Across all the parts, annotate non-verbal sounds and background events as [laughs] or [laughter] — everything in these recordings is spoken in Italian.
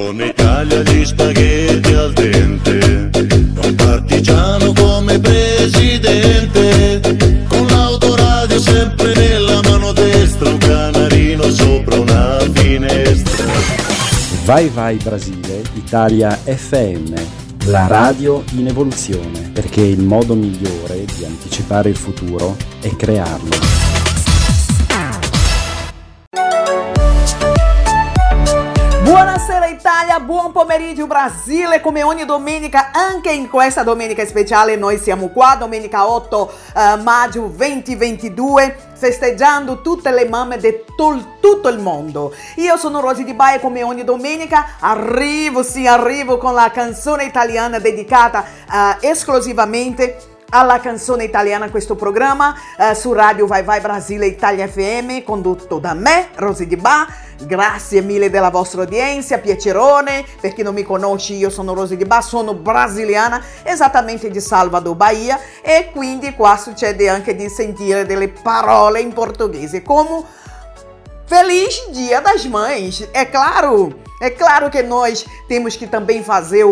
Buongiorno Italia, gli spaghetti al dente. Un partigiano come presidente. Con l'autoradio sempre nella mano destra. Un canarino sopra una finestra. Vai Vai Brasile, Italia FM, la radio in evoluzione, perché il modo migliore di anticipare il futuro è crearlo. Pomeriggio Brasile, come ogni domenica, anche in questa domenica speciale noi siamo qua, domenica 8 eh, maggio 2022, festeggiando tutte le mamme di tutto il mondo. Io sono Rosy Di Baia come ogni domenica, arrivo, sì, arrivo con la canzone italiana dedicata eh, esclusivamente alla canzone italiana questo programma eh, su Radio Vai Vai Brasile Italia FM condotto da me, Rosy Di Ba. Grazie mille della vostra udienza, piacerone. Per chi non mi conosce, io sono Rosy Di Ba, sono brasiliana, esattamente di Salvador, Bahia e quindi qua succede anche di sentire delle parole in portoghese come Feliz Dia das Mães, é claro! É claro que nós temos que também fazer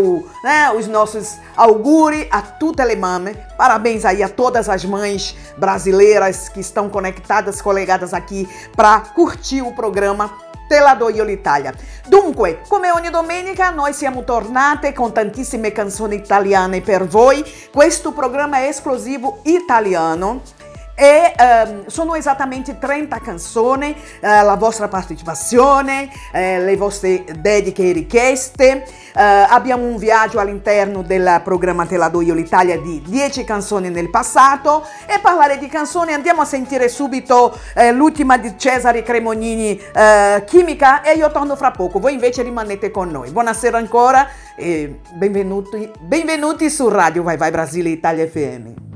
né, os nossos auguri a tutte le mamme. Parabéns aí a todas as mães brasileiras que estão conectadas, colegadas aqui para curtir o programa Te la do io l'Italia. Dunque, come ogni domenica, noi siamo tornate con tantissime canzoni italiane per voi. Questo programma è esclusivo italiano e um, sono esattamente 30 canzoni, uh, la vostra partecipazione, uh, le vostre dediche e richieste. Uh, abbiamo un viaggio all'interno del programma Te la do io l'Italia di 10 canzoni nel passato e parlare di canzoni andiamo a sentire subito l'ultima di Cesare Cremonini, Chimica e io torno fra poco. Voi invece rimanete con noi. Buonasera ancora e benvenuti, benvenuti su Radio Vai Vai Brasile Italia FM.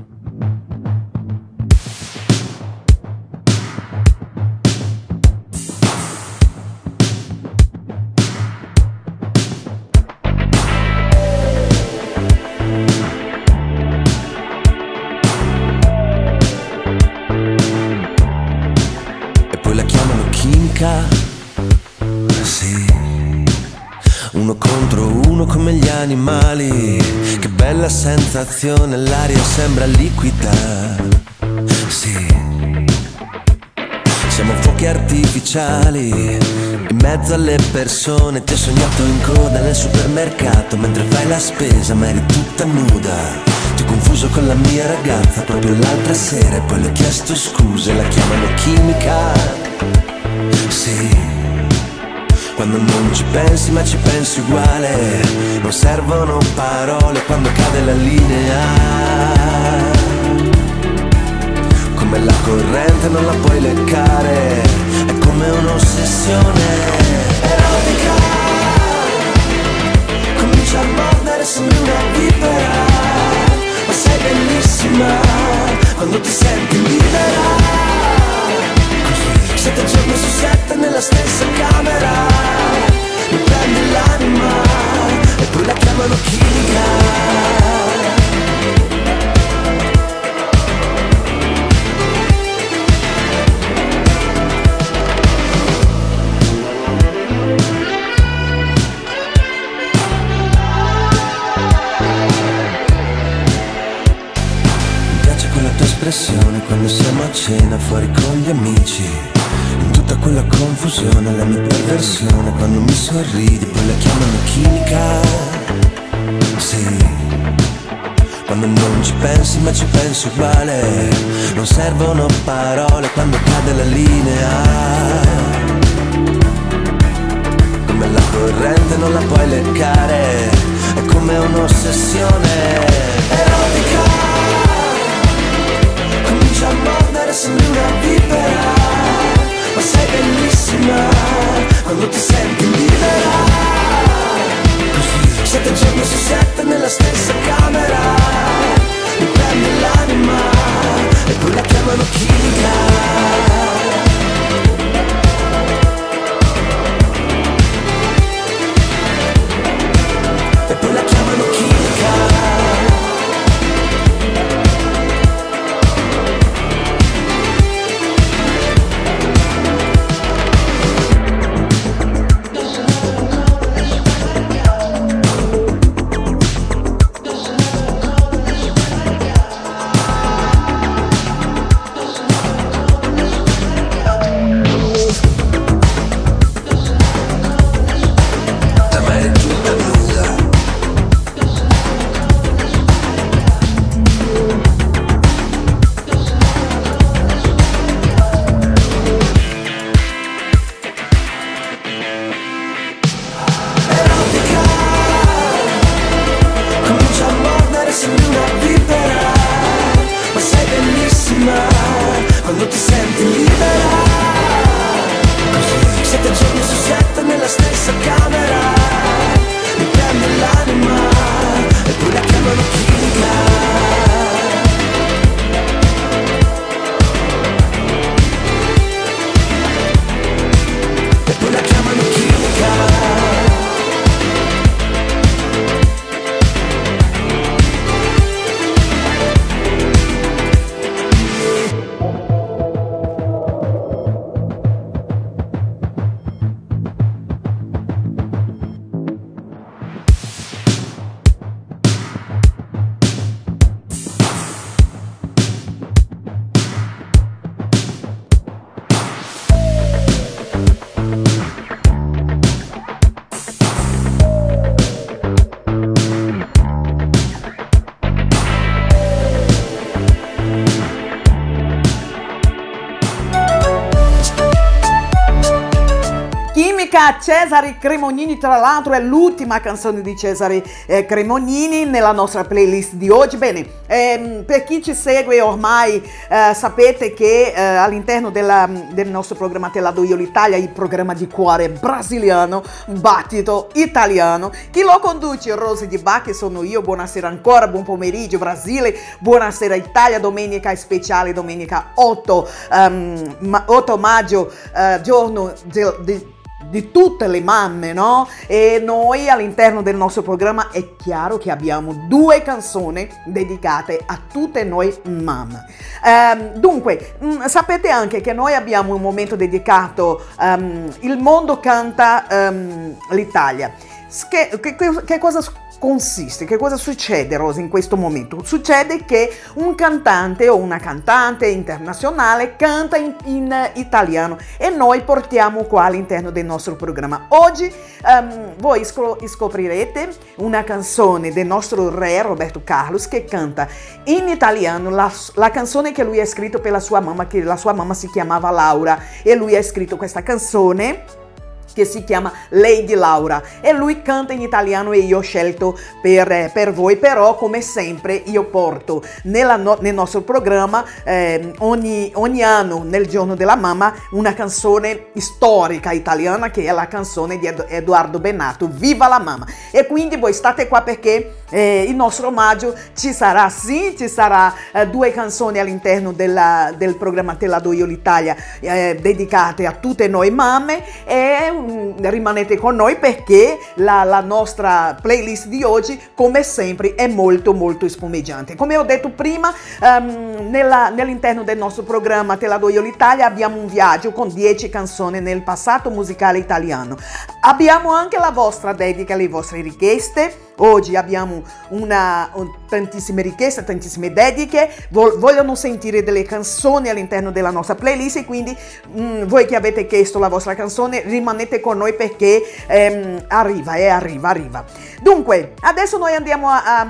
Animali. Che bella sensazione, l'aria sembra liquida. Sì. Siamo fuochi artificiali, in mezzo alle persone. Ti ho sognato in coda nel supermercato mentre fai la spesa, ma eri tutta nuda. Ti ho confuso con la mia ragazza proprio l'altra sera e poi le ho chiesto scuse, la chiamano chimica. Sì. Quando non ci pensi ma ci pensi uguale. Non servono parole quando cade la linea. Come la corrente non la puoi leccare È come un'ossessione erotica. Comincia a mordere, sembri una vipera Ma sei bellissima quando ti senti libera Sette giorni su sette nella stessa camera. Mi prendi l'anima E poi la chiamano espressione quando siamo a cena fuori con gli amici confusione, la mia perversione. Quando mi sorridi poi la chiamano chimica. Sì. Quando non ci pensi ma ci pensi uguale. Non servono parole quando cade la linea. Come la corrente non la puoi leccare. È come un'ossessione erotica. Comincia a mordere, sembri una vipera ma sei bellissima quando ti senti libera. Sette giorni su sette nella stessa camera, mi prendi l'anima e poi la chiamano chimica. Chimica Cesare Cremonini, tra l'altro è l'ultima canzone di Cesare eh, Cremonini nella nostra playlist di oggi. Bene, ehm, per chi ci segue ormai eh, sapete che eh, all'interno della- del nostro programma Te la do io l'Italia, il programma di cuore brasiliano, battito italiano, chi lo conduce? Rose di Bacchi sono io, buonasera ancora, buon pomeriggio Brasile, buonasera Italia, domenica speciale, domenica 8, ehm, ma- 8 maggio, eh, giorno del- di di tutte le mamme, no? E noi all'interno del nostro programma è chiaro che abbiamo due canzoni dedicate a tutte noi mamme. Ehm, dunque, mh, sapete anche che noi abbiamo un momento dedicato ehm, Il mondo canta ehm, l'Italia. Che, che- che cosa consiste? Che cosa succede, Rosa, in questo momento? Succede che un cantante o una cantante internazionale canta in, in, eh, italiano e noi portiamo qua all'interno del nostro programma. Oggi ehm, voi scoprirete una canzone del nostro re Roberto Carlos che canta in italiano la, la canzone che lui ha scritto per la sua mamma, che la sua mamma si chiamava Laura e lui ha scritto questa canzone che si chiama Lady Laura. E lui canta in italiano e io ho scelto per, eh, per voi però come sempre io porto no- nel nostro programma ehm, ogni, ogni anno nel giorno della mamma una canzone storica italiana che è la canzone di Ed- Edoardo Benato Viva la mamma. E quindi voi state qua perché eh, il nostro omaggio ci sarà sì ci sarà eh, due canzoni all'interno della- del programma Te la do io l'Italia eh, dedicate a tutte noi mamme e rimanete con noi perché la, la nostra playlist di oggi come sempre è molto molto spumeggiante come ho detto prima ehm, nella- nell'interno del nostro programma Te la do io l'Italia abbiamo un viaggio con 10 canzoni nel passato musicale italiano. Abbiamo anche la vostra dedica le vostre richieste Oggi abbiamo una, un- tantissime richieste, tantissime dediche, vogliono sentire delle canzoni all'interno della nostra playlist e quindi mm, voi che avete chiesto la vostra canzone rimanete con noi perché ehm, arriva, e arriva, arriva. Dunque, adesso noi andiamo a... a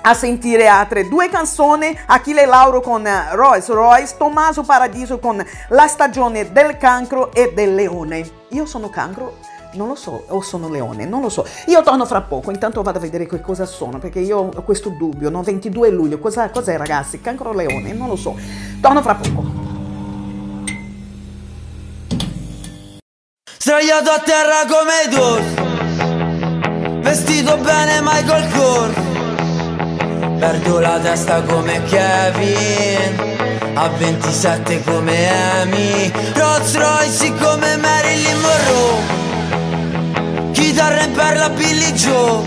a sentire altre due canzoni, Achille Lauro con eh, Royce Royce, Tommaso Paradiso con La stagione del cancro e del leone. Io sono cancro? Non lo so, o sono leone, non lo so. Io torno fra poco, intanto vado a vedere che cosa sono, perché io ho questo dubbio, no? 22 luglio, cosa, cos'è ragazzi? Cancro leone? Non lo so. Torno fra poco. Sdraiato a terra come Dor Vestito bene Michael Kors Perdo la testa come Kevin A 27 come Amy Rolls Royce come Marilyn Monroe Chitarra in perla Billy Joe.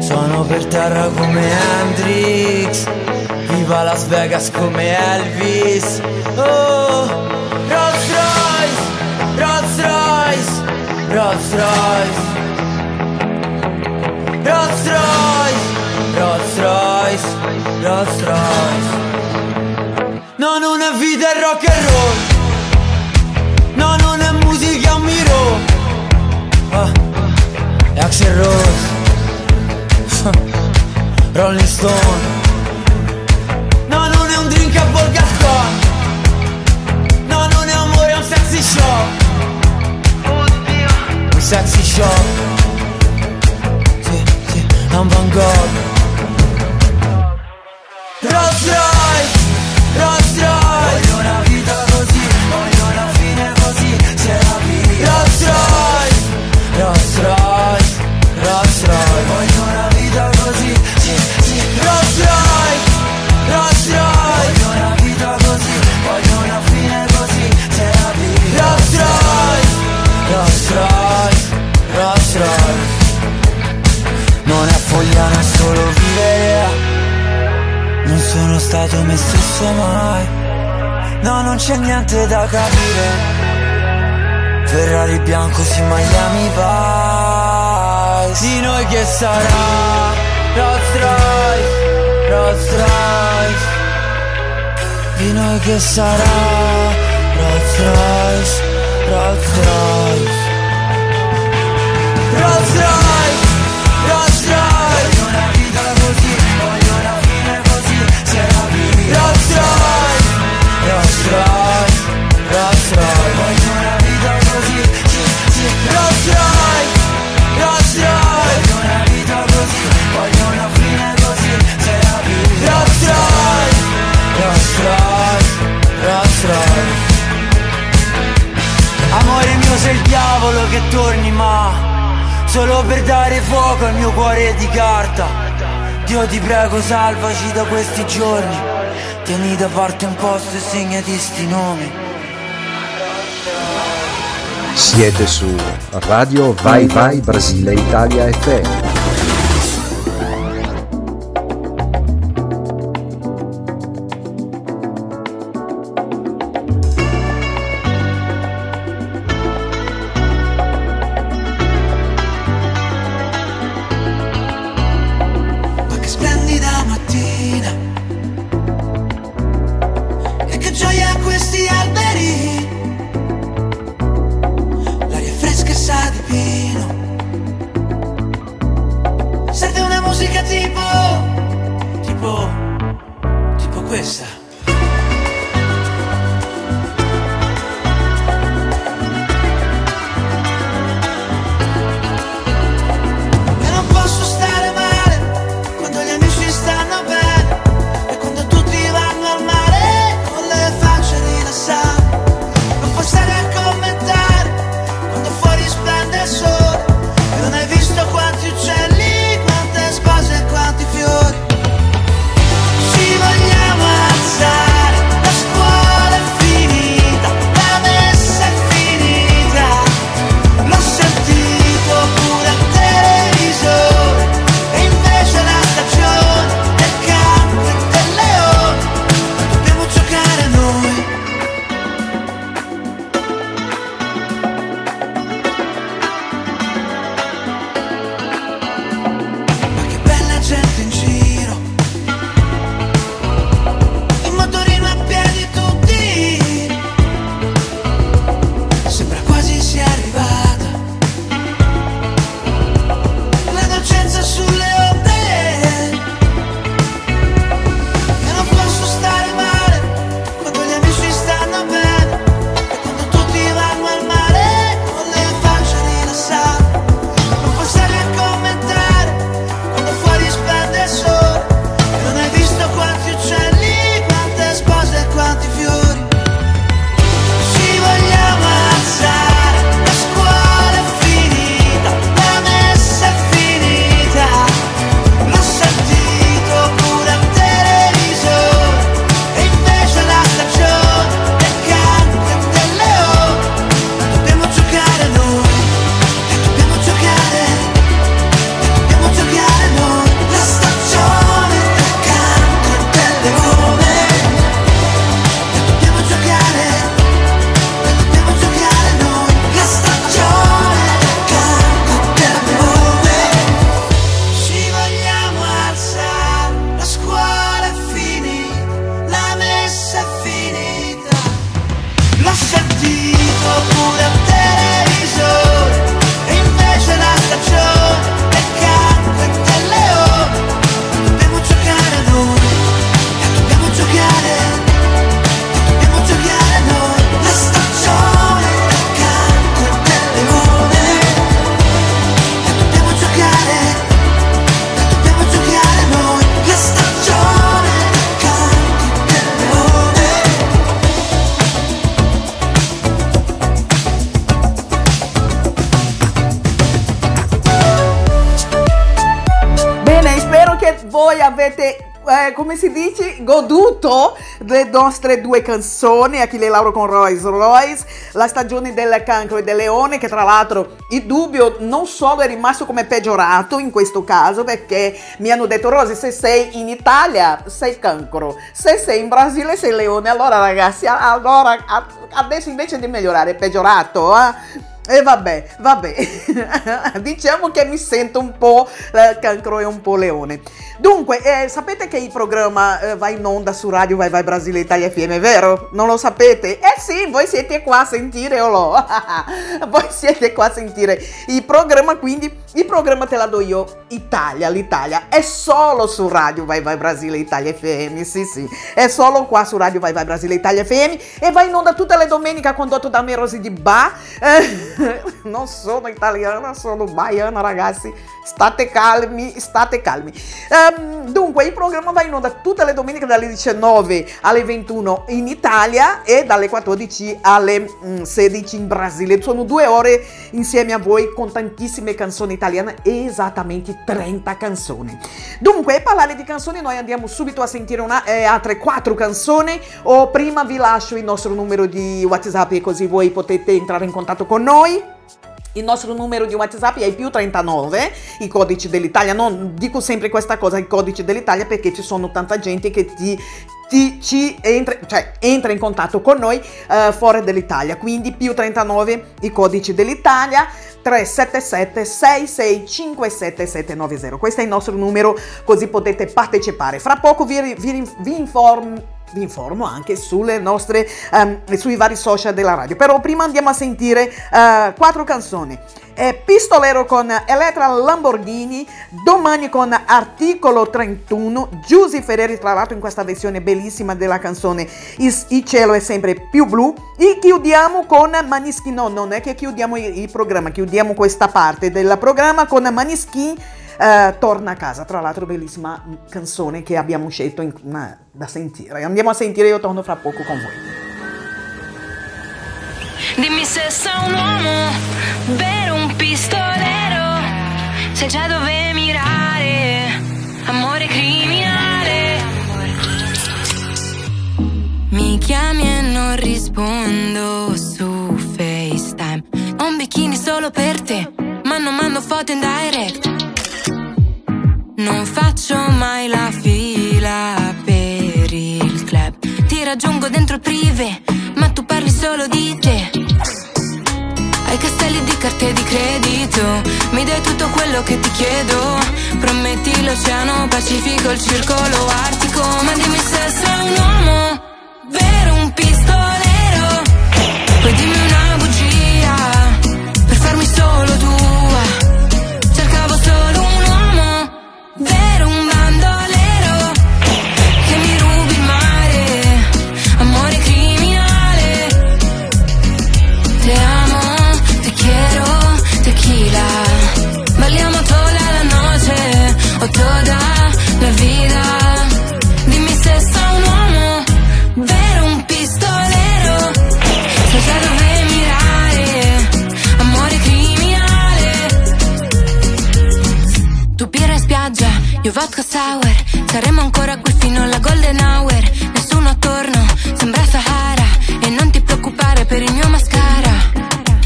Sono per terra come Hendrix Viva Las Vegas come Elvis. Oh Rolls Royce Rolls Royce Rolls Royce. Rolls Royce Rolls Royce Rolls Royce. No, non è vita rock and roll. No, non è Axel Rose. [laughs] Rolling Stone. No, non è un drink a Volgascon. No, non è amore, è un sexy shop Un sexy shop Sì, sì, è un Van Gogh. Rolls Royce, sono stato me stesso mai. No, non c'è niente da capire. Ferrari bianco si Miami Vice. Di noi che sarà Rolls Royce, Rolls Royce. Di noi che sarà Rolls Royce, Rolls Royce. Rolls Royce. Cavolo che torni ma Solo per dare fuoco al mio cuore di carta. Dio ti prego salvaci da questi giorni. Tieni da parte un posto e segnati sti nomi. Siete su Radio Vai Vai Brasile Italia FM nostre due canzoni, Achille Lauro con Royce Royce, La stagione del cancro e del leone, che tra l'altro il dubbio non solo è rimasto come peggiorato in questo caso, perché mi hanno detto Rosy, se sei in Italia sei cancro, se sei in Brasile sei leone, allora ragazzi, allora adesso invece di migliorare è peggiorato, eh? E vabbè, vabbè, [laughs] diciamo che mi sento un po' eh, cancro e un po' leone. Dunque, eh, sapete che il programma eh, va in onda su Radio Vai Vai Brasile Italia FM, vero? Non lo sapete? Eh sì, voi siete qua a sentire o no? [laughs] voi siete qua a sentire il programma, quindi il programma te la do io, Italia, l'Italia, è solo su Radio Vai Vai Brasile Italia FM, sì sì, è solo qua su Radio Vai Vai Brasile Italia FM e va in onda tutte le domeniche condotto da me Rosy di Ba. [laughs] Non sono italiana, sono baiana ragazzi, state calmi, state calmi. Um, dunque il programma va in onda tutte le domeniche dalle 19 alle 21 in Italia e dalle 14 alle mm, 16 in Brasile. Sono due ore insieme a voi con tantissime canzoni italiane, esattamente 30 canzoni. Dunque, parlare di canzoni noi andiamo subito a sentire una, eh, altre quattro canzoni o prima vi lascio il nostro numero di WhatsApp così voi potete entrare in contatto con noi noi. Il nostro numero di WhatsApp è più 39, i codici dell'Italia. Non dico sempre questa cosa, i codici dell'Italia, perché ci sono tanta gente che ti ti, ci entra, cioè, entra in contatto con noi uh, fuori dall'Italia. Quindi più 39 i codici dell'Italia 377 6657 790. Questo è il nostro numero, così potete partecipare. Fra poco vi, vi, vi informo vi informo anche sulle nostre, um, sui vari social della radio. Però prima andiamo a sentire uh, quattro canzoni. Eh, Pistolero con Elettra Lamborghini, domani con Articolo 31, Giusy Ferreri tra l'altro in questa versione bellissima della canzone Il, cielo è sempre più blu e chiudiamo con Maniskin, no non è che chiudiamo il, il programma, chiudiamo questa parte del programma con Maniskin Uh, torna a casa, tra l'altro bellissima canzone che abbiamo scelto in, uh, da sentire. Andiamo a sentire, io torno fra poco con voi. Dimmi se sei un uomo vero, un pistolero, sai già dove mirare, amore criminale. Mi chiami e non rispondo su FaceTime. Ho un bikini solo per te, ma non mando foto in direct. Non faccio mai la fila per il club. Ti raggiungo dentro il privé, ma tu parli solo di te. Hai castelli di carte di credito, mi dai tutto quello che ti chiedo. Prometti l'oceano Pacifico, il circolo artico, ma dimmi se sei un uomo, vero un pistolero. Vodka sour. Saremo ancora qui fino alla golden hour. Nessuno attorno, sembra Sahara. E non ti preoccupare per il mio mascara.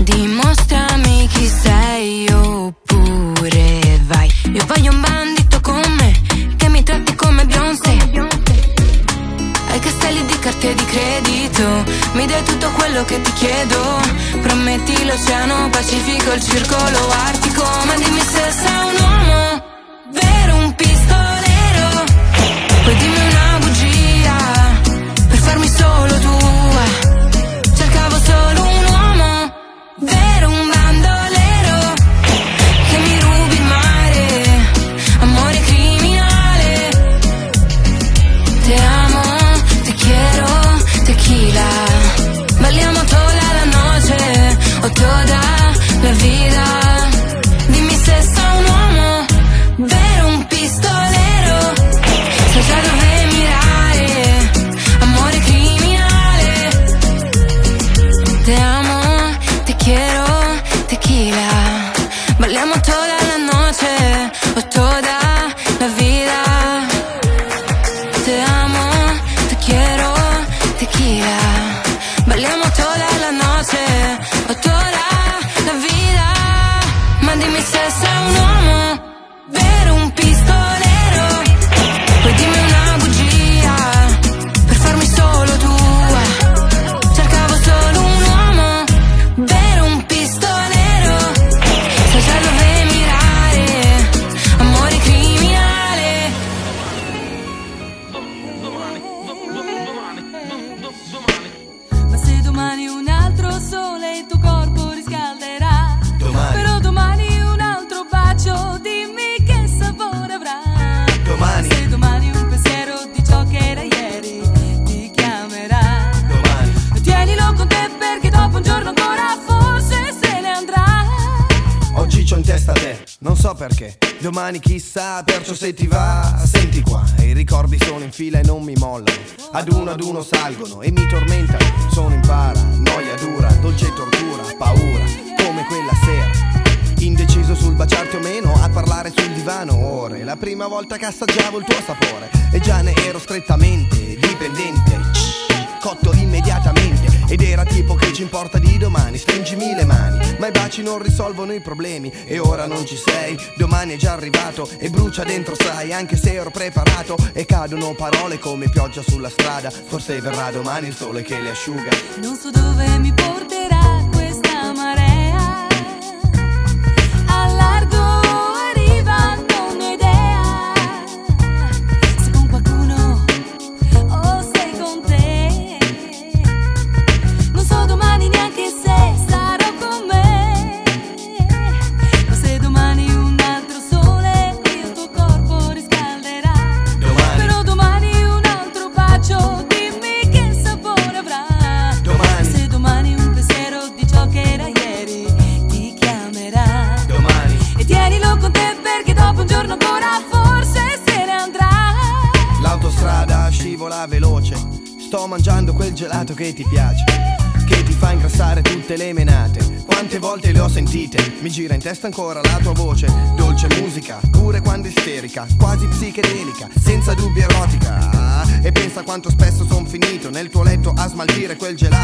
Dimostrami chi sei oppure vai. Io voglio un bandito con me Che mi tratti come Beyoncé. Hai castelli di carte di credito Mi dai tutto quello che ti chiedo. Prometti l'oceano Pacifico, il circolo artico Ma dimmi se sei un uomo pistolero. Poi dimmi una faccio se ti va, senti qua. I ricordi sono in fila e non mi mollano. Ad uno ad uno salgono e mi tormentano. Sono in para, noia dura, dolce tortura, paura Come quella sera. Indeciso sul baciarti o meno, a parlare sul divano ore. La prima volta che assaggiavo il tuo sapore. E già ne ero strettamente dipendente. Cotto immediatamente. Ed era tipo che ci importa di domani baci non risolvono i problemi e ora non ci sei, domani è già arrivato e brucia dentro sai anche se ero preparato. E cadono parole come pioggia sulla strada, forse verrà domani il sole che le asciuga. Non so dove mi porta resta ancora la tua voce, dolce musica, pure quando isterica, quasi psichedelica, senza dubbio erotica. E pensa quanto spesso son finito nel tuo letto a smaltire quel gelato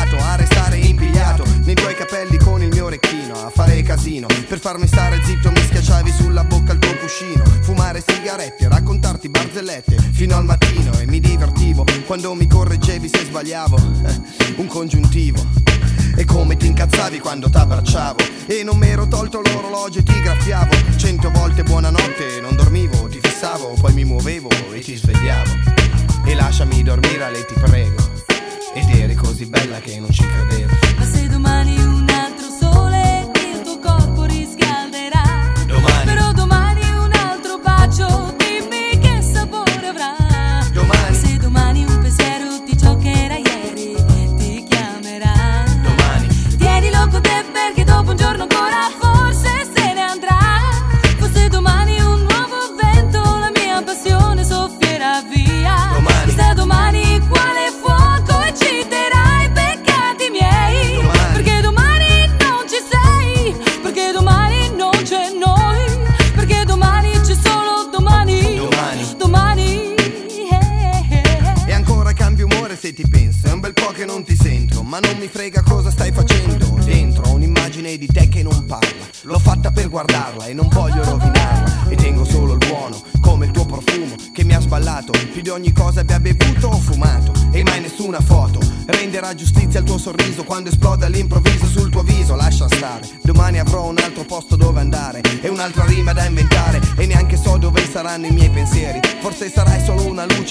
così bella che non ci credevo. Ma se domani una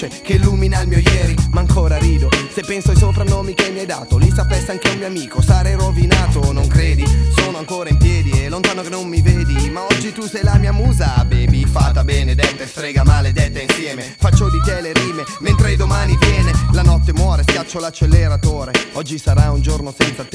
luce che illumina il mio ieri, ma ancora rido. Se penso ai soprannomi che mi hai dato, li sapesse anche un mio amico, sarei rovinato, non credi? Sono ancora in piedi e lontano che non mi vedi, ma oggi tu sei la mia musa, baby, fata benedetta e strega maledetta insieme. Faccio di te le rime, mentre domani viene, la notte muore, schiaccio l'acceleratore. Oggi sarà un giorno senza te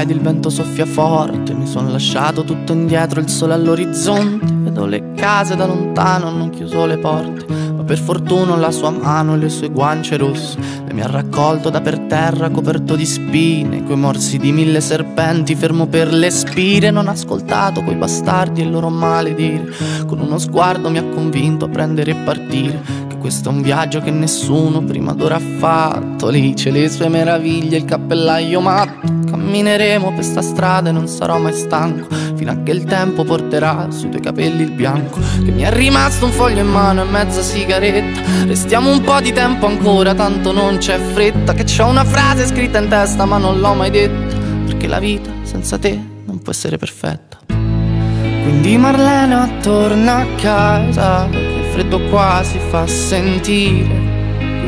ed il vento soffia forte. Mi sono lasciato tutto indietro, il sole all'orizzonte. Vedo le case da lontano, hanno chiuso le porte. Ma per fortuna la sua mano e le sue guance rosse. Le mi ha raccolto da per terra, coperto di spine. Coi morsi di mille serpenti, fermo per le spire. Non ho ascoltato quei bastardi e il loro maledire. Con uno sguardo mi ha convinto a prendere e partire. Questo è un viaggio che nessuno prima d'ora ha fatto. Lì c'è le sue meraviglie, il cappellaio matto. Cammineremo per sta strada e non sarò mai stanco. Fino a che il tempo porterà sui tuoi capelli il bianco. Che mi è rimasto un foglio in mano e mezza sigaretta. Restiamo un po' di tempo ancora, tanto non c'è fretta. Che c'ho una frase scritta in testa, ma non l'ho mai detta. Perché la vita senza te non può essere perfetta. Quindi Marlena torna a casa, che il freddo qua si fa sentire.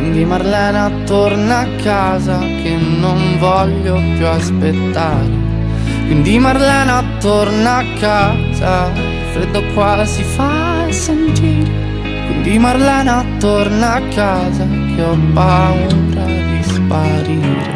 Quindi Marlena torna a casa, che non voglio più aspettare. Quindi Marlena torna a casa, il freddo qua si fa sentire. Quindi Marlena torna a casa, che ho paura di sparire.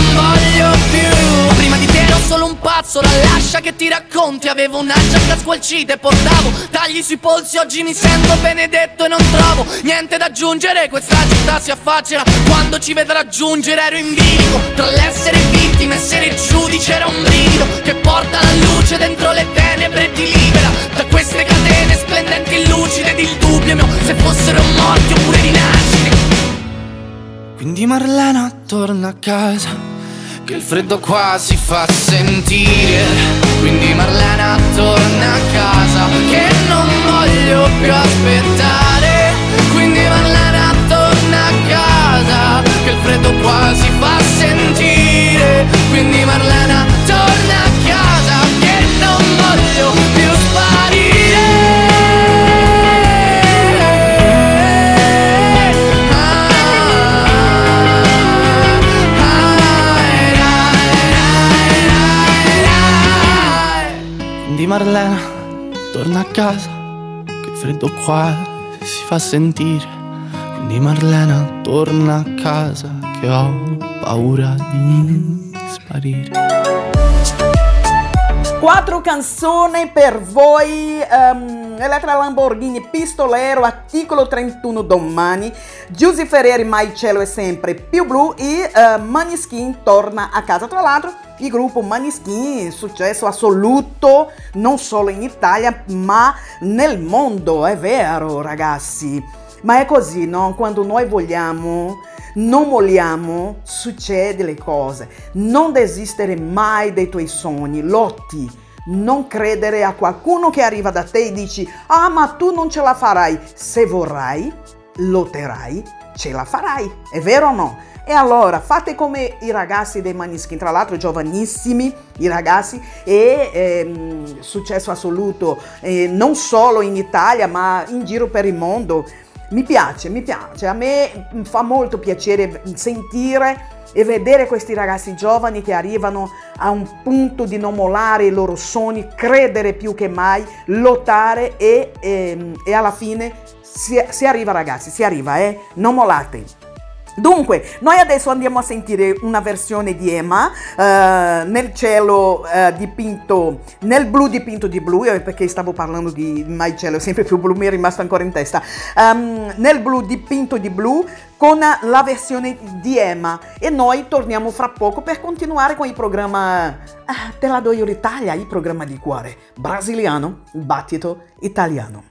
voglio più. Prima di te ero solo un pazzo, la lascia che ti racconti. Avevo una giacca squalcita e portavo tagli sui polsi. Oggi mi sento benedetto e non trovo niente da aggiungere. Questa città si affaccerà quando ci vedrà giungere. Ero in bilico tra l'essere vittima e essere giudice Era un brivido che porta la luce dentro le tenebre e ti libera. Da queste catene splendenti e lucide ed il dubbio mio Se fossero morti oppure rinascite. Quindi Marlena torna a casa che il freddo qua si fa sentire. Quindi Marlena torna a casa Che non voglio più aspettare. Quindi Marlena torna a casa Che il freddo qua si fa sentire. Quindi Marlena torna a casa Che non voglio più Marlena torna a casa Che freddo qua si fa sentire. Quindi Marlena torna a casa Che ho paura di sparire. Quattro canzoni per voi, um, Elettra Lamborghini, Pistolero, Articolo 31 Domani, Giusy Ferreri, Mai Cielo è sempre più blu. E uh, Maniskin torna a casa. Tra l'altro il gruppo Maniskin, successo assoluto non solo in Italia ma nel mondo, è vero ragazzi. Ma è così, no? Quando noi vogliamo non molliamo, succede le cose. Non desistere mai dei tuoi sogni, lotti. Non credere a qualcuno che arriva da te e dici, ah ma tu non ce la farai. Se vorrai, lotterai, ce la farai. È vero o no? E allora fate come i ragazzi dei Maniskin, tra l'altro giovanissimi, i ragazzi, e ehm, successo assoluto eh, non solo in Italia ma in giro per il mondo. Mi piace, mi piace, a me fa molto piacere sentire e vedere questi ragazzi giovani che arrivano a un punto di non mollare i loro sogni, credere più che mai, lottare e, e, e alla fine si, si, arriva ragazzi, si arriva, eh? Non mollate. Dunque, noi adesso andiamo a sentire una versione di Emma uh, nel cielo uh, dipinto, nel blu dipinto di blu, perché stavo parlando di mai cielo, sempre più blu, mi è rimasto ancora in testa, um, nel blu dipinto di blu con la versione di Emma e noi torniamo fra poco per continuare con il programma uh, Te la do io l'Italia, il programma di cuore brasiliano, battito italiano.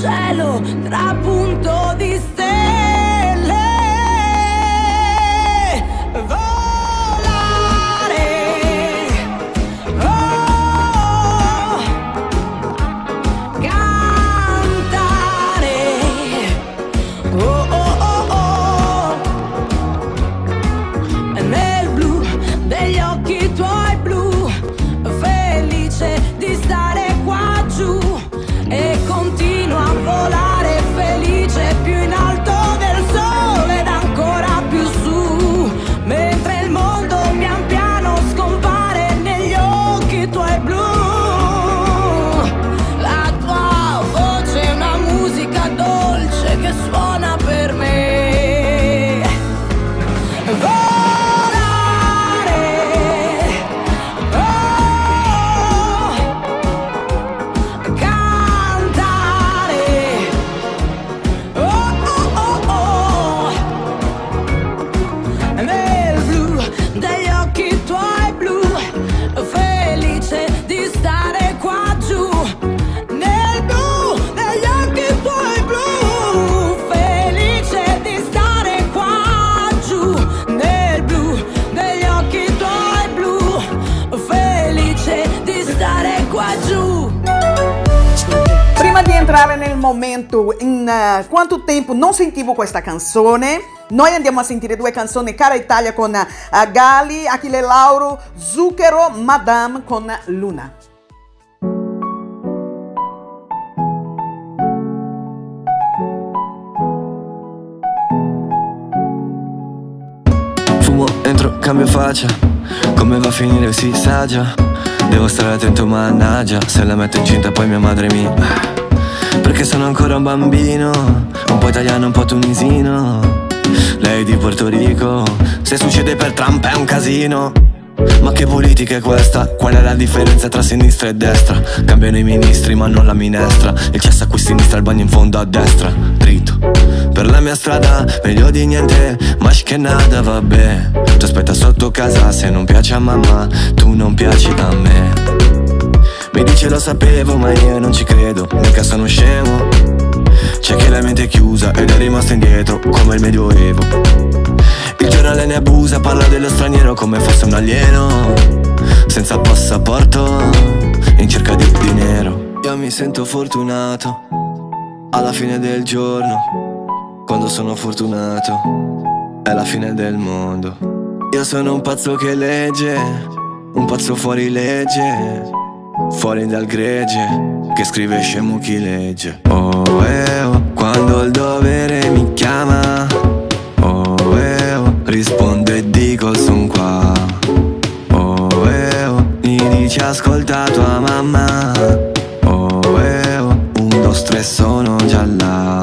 Cielo trapunto entrare nel momento in eh, quanto tempo non sentivo questa canzone, noi andiamo a sentire due canzoni, Cara Italia con eh, Gali, Achille Lauro, Zucchero, Madame con Luna. Fumo, entro, cambio faccia. Come va a finire si sa già. Devo stare attento mannaggia. Se la metto incinta poi mia madre mi Perché sono ancora un bambino Un po' italiano, un po' tunisino. Lei di Porto Rico Se succede per Trump è un casino. Ma che politica è questa? Qual è la differenza tra sinistra e destra? Cambiano i ministri ma non la minestra. Il cesso a sinistra, il bagno in fondo a destra. Dritto. Per la mia strada, meglio di niente. Ma che nada, vabbè. Ti aspetta sotto casa se non piace a mamma Tu non piaci a me Mi dice lo sapevo ma io non ci credo. Mica sono scemo. C'è chi la mente è chiusa ed è rimasto indietro Come il medioevo. Il giornale ne abusa, parla dello straniero come fosse un alieno. Senza passaporto, in cerca di dinero. Io mi sento fortunato, alla fine del giorno. Quando sono fortunato, è la fine del mondo. Io sono un pazzo che legge, un pazzo fuori legge Fuori dal gregge, che scrive scemo chi legge. Oh, eh, oh, quando il dovere mi chiama. Oh, eh, oh, rispondo e dico son qua Oh, eh, oh, mi dici ascolta tua mamma Oh, eh, oh, un, due, tre sono già là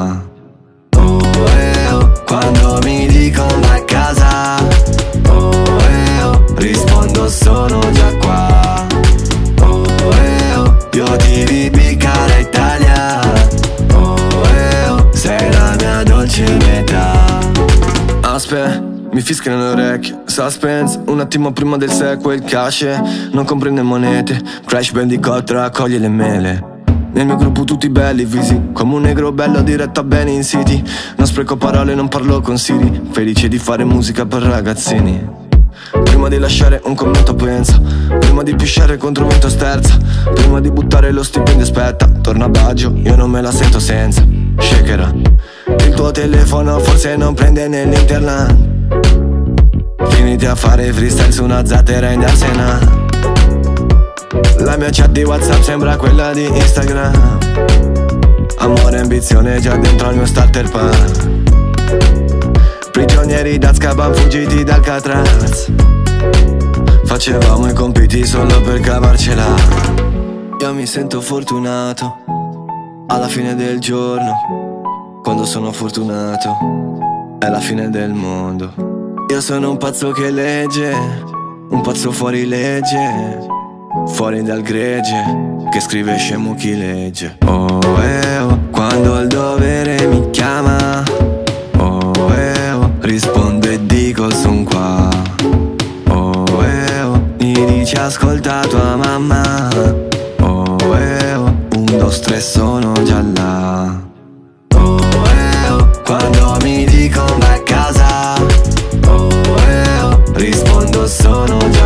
Aspe, mi fischiano le orecchie. Suspense, un attimo prima del sequel cash, non comprende monete. Crash Bandicoot raccoglie le mele. Nel mio gruppo tutti belli visi Come un negro bello diretto a bene in city. Non spreco parole, non parlo con Siri. Felice di fare musica per ragazzini. Prima di lasciare un commento pensa. Prima di pisciare contro vento sterza. Prima di buttare lo stipendio aspetta. Torna a Baggio, io non me la sento senza Shakera Il tuo telefono forse non prende nell'internet Finiti a fare freestyle su una zattera in Arsena. La mia chat di Whatsapp sembra quella di Instagram. Amore e ambizione già dentro al mio starter pack. Prigionieri d'Azkaban fuggiti dal Catraz. Facevamo i compiti solo per cavarcela. Io mi sento fortunato Alla fine del giorno Quando sono fortunato È la fine del mondo Io sono un pazzo che legge Un pazzo fuori legge fuori dal gregge, che scrive scemo chi legge. Oh, eh, oh, quando il dovere mi chiama, oh, eh, oh, rispondo e dico son qua. Oh, eh, oh, mi dici ascolta tua mamma, due, tre sono già là. Oh, eh, oh, quando mi dico vai a casa, oh, eh, oh, rispondo sono già qua.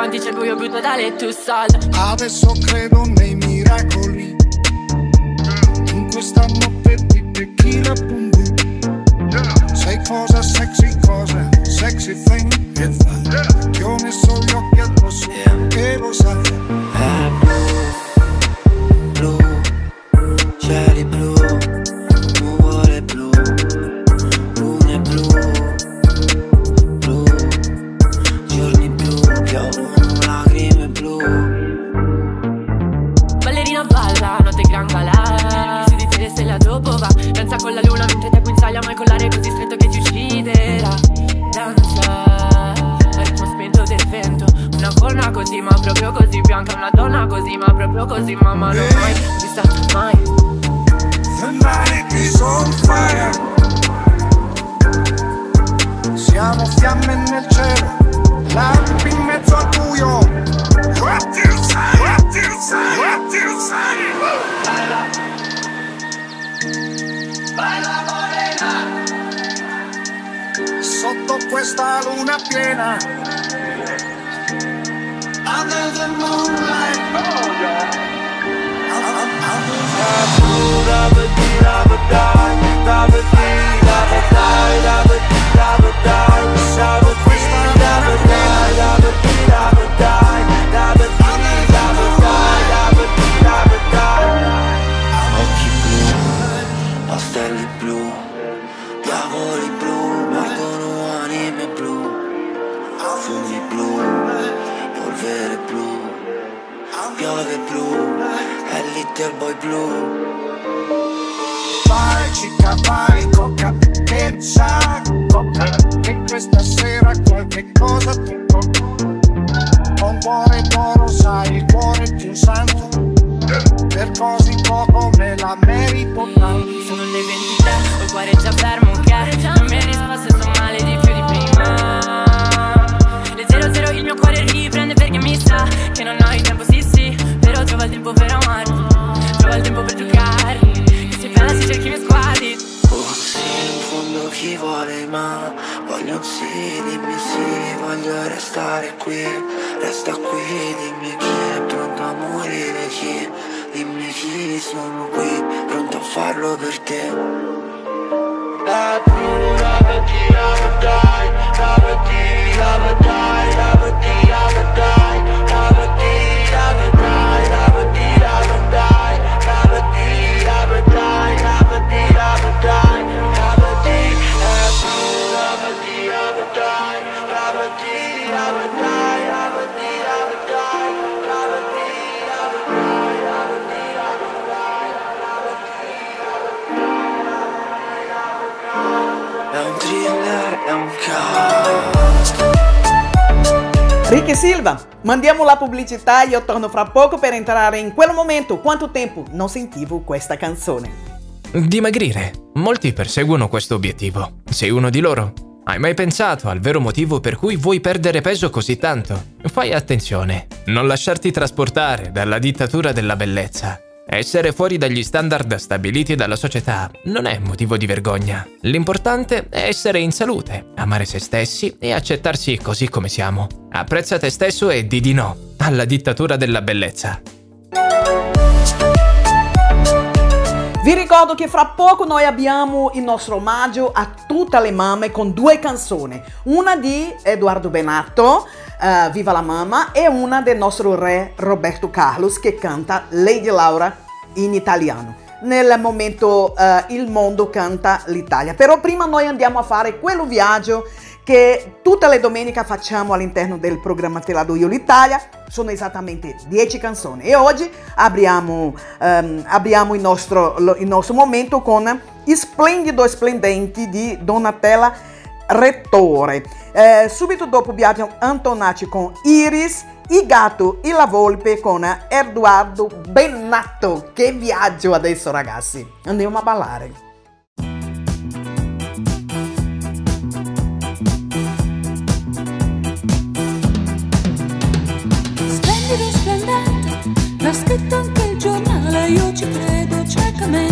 Davanti c'è il buio totale e tu salta Adesso credo nei miracoli la pubblicità io torno fra poco per entrare in quel momento. Quanto tempo non sentivo questa canzone? Dimagrire. Molti perseguono questo obiettivo. Sei uno di loro. Hai mai pensato al vero motivo per cui vuoi perdere peso così tanto? Fai attenzione, non lasciarti trasportare dalla dittatura della bellezza. Essere fuori dagli standard stabiliti dalla società non è motivo di vergogna. L'importante è essere in salute, amare se stessi e accettarsi così come siamo. Apprezza te stesso e di di no alla dittatura della bellezza. Vi ricordo che fra poco noi abbiamo il nostro omaggio a tutte le mamme con due canzoni, una di Edoardo Benatto, eh, Viva la mamma, e una del nostro re Roberto Carlos che canta Lady Laura in italiano. Nel momento eh, il mondo canta l'Italia. Però prima noi andiamo a fare quello viaggio che tutte le domeniche facciamo all'interno del programma Te do io l'Italia. Sono esattamente 10 canzoni e oggi apriamo, ehm, apriamo il, nostro, il nostro momento con Splendido Splendenti di Donatella Rettore. Eh, subito dopo abbiamo Antonacci con Iris, I gatto e la volpe con Edoardo Bennato. Che viaggio adesso ragazzi! Andiamo a ballare. Splendente, l'ha scritto anche il giornale, io ci credo ciecamente.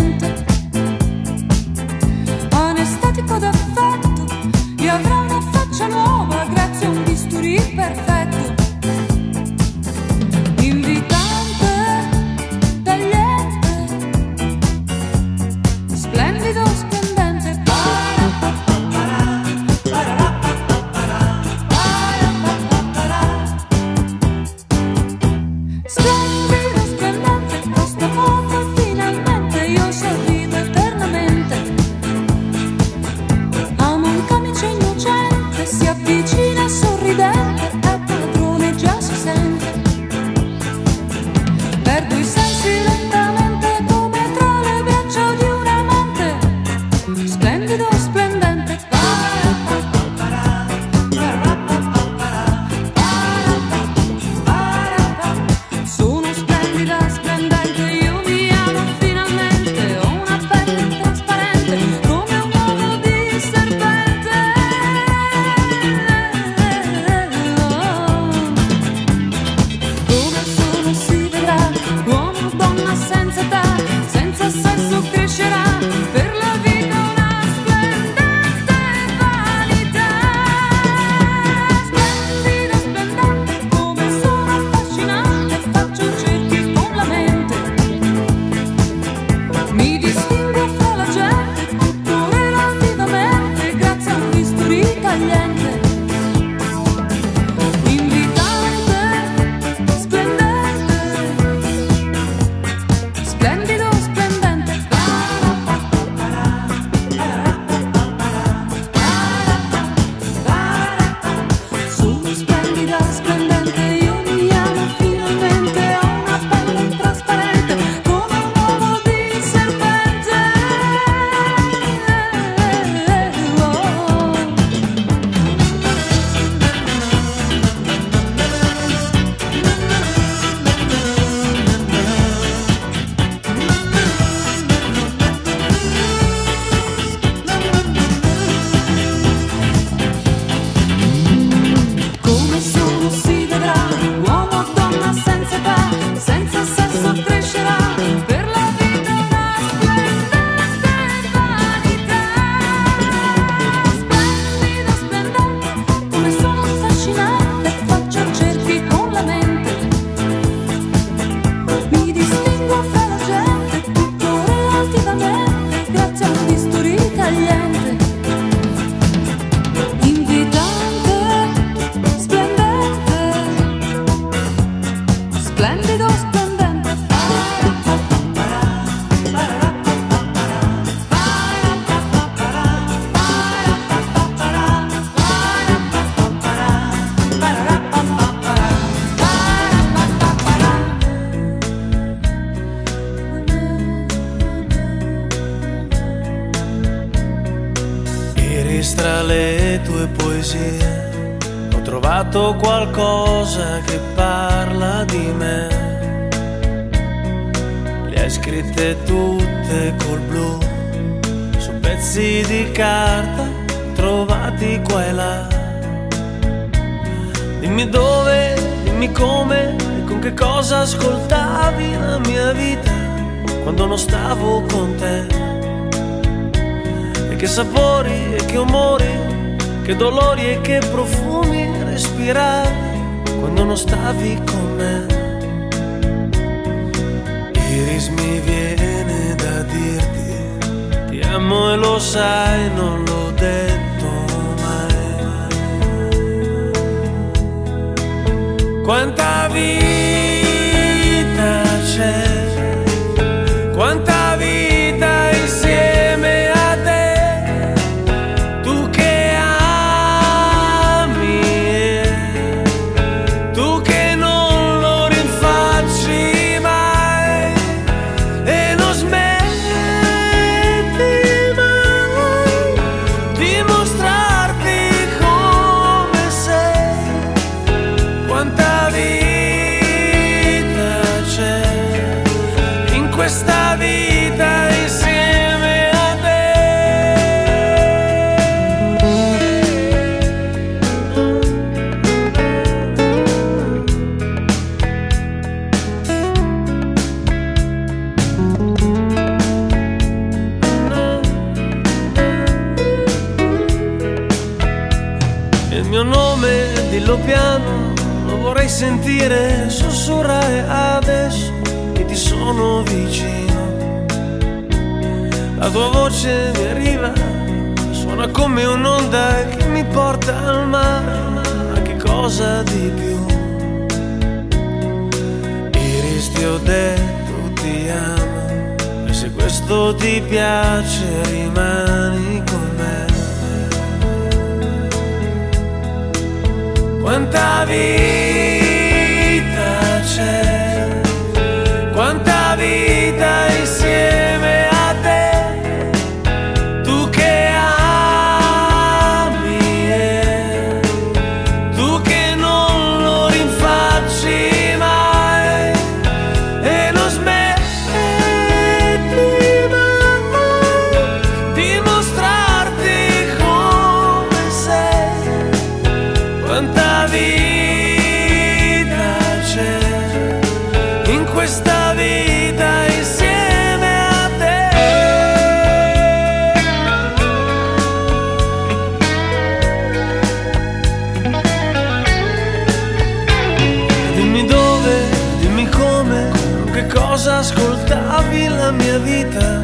cosa ascoltavi la mia vita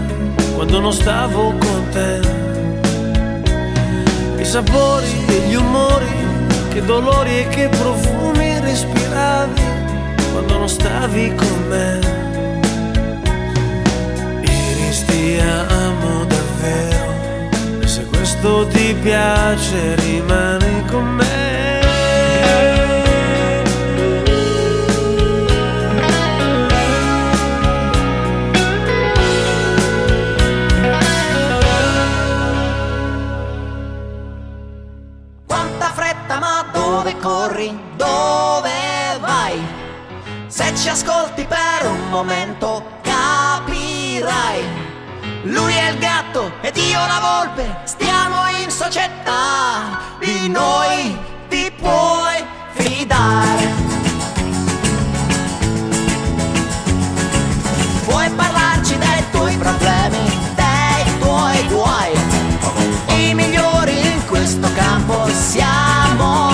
quando non stavo con te. I sapori e gli umori, che dolori e che profumi respiravi quando non stavi con me. Iris ti amo davvero e se questo ti piace rimani con me ci ascolti per un momento capirai. Lui è il gatto ed io la volpe, stiamo in società, di noi ti puoi fidare. Puoi parlarci dei tuoi problemi, dei tuoi guai, i migliori in questo campo siamo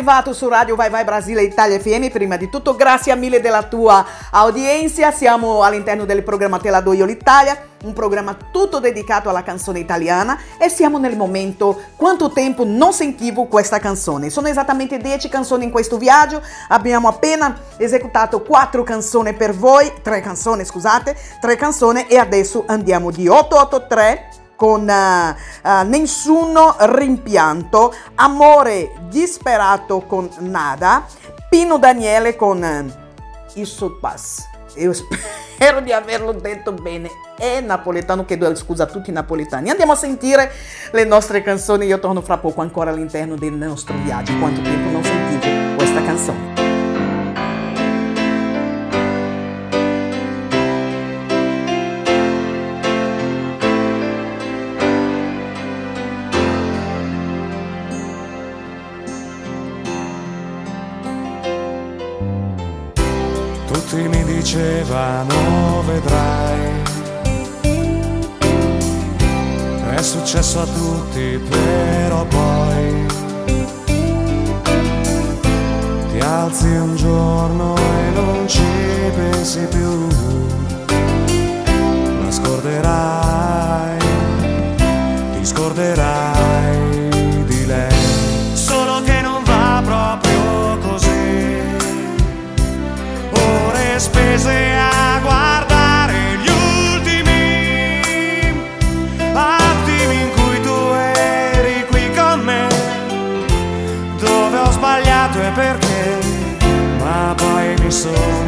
arrivato su Radio Vai Vai Brasile Italia FM, prima di tutto grazie mille della tua audienza, siamo all'interno del programma Te la do io l'Italia, un programma tutto dedicato alla canzone italiana. E siamo nel momento. Quanto tempo non sentivo questa canzone. Sono esattamente 10 canzoni in questo viaggio, abbiamo appena esecutato 4 canzoni per voi, 3 canzoni scusate, 3 canzoni e adesso andiamo di 883 con eh, Nessuno rimpianto, Amore disperato con Nada, Pino Daniele con eh, Il Sudpass. Io [laughs] spero di averlo detto bene. È napoletano, chiedo scusa a tutti i napoletani. Andiamo a sentire le nostre canzoni. Io torno fra poco ancora all'interno del nostro viaggio. Quanto tempo non sentivo questa canzone. Dicevano vedrai. È successo a tutti, però poi ti alzi un giorno e non ci pensi più. La scorderai, ti scorderai poi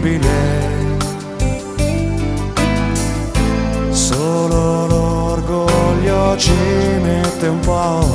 possibile Solo l'orgoglio ci mette un po',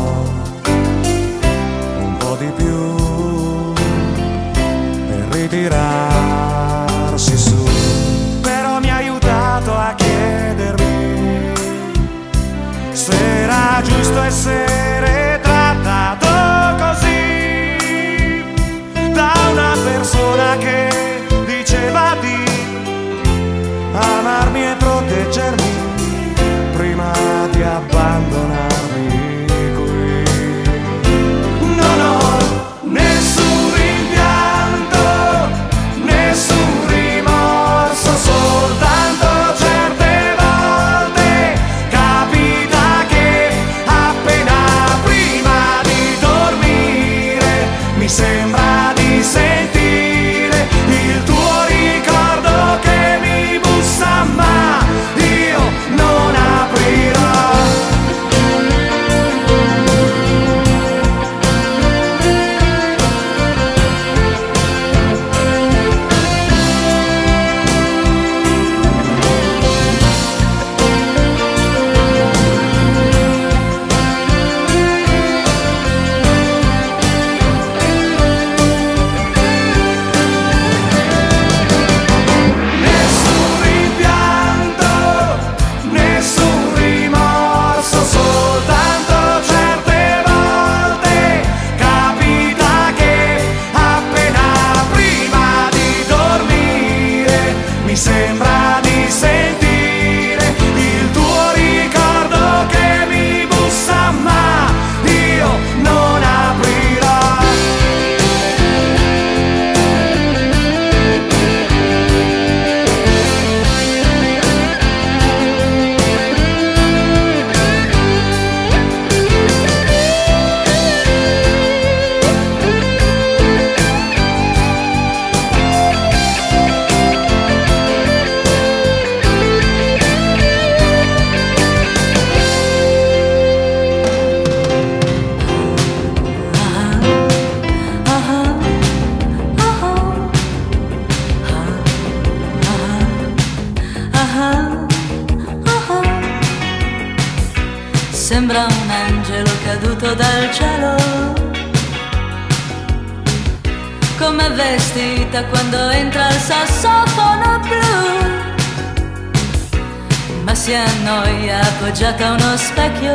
si annoia appoggiata a uno specchio.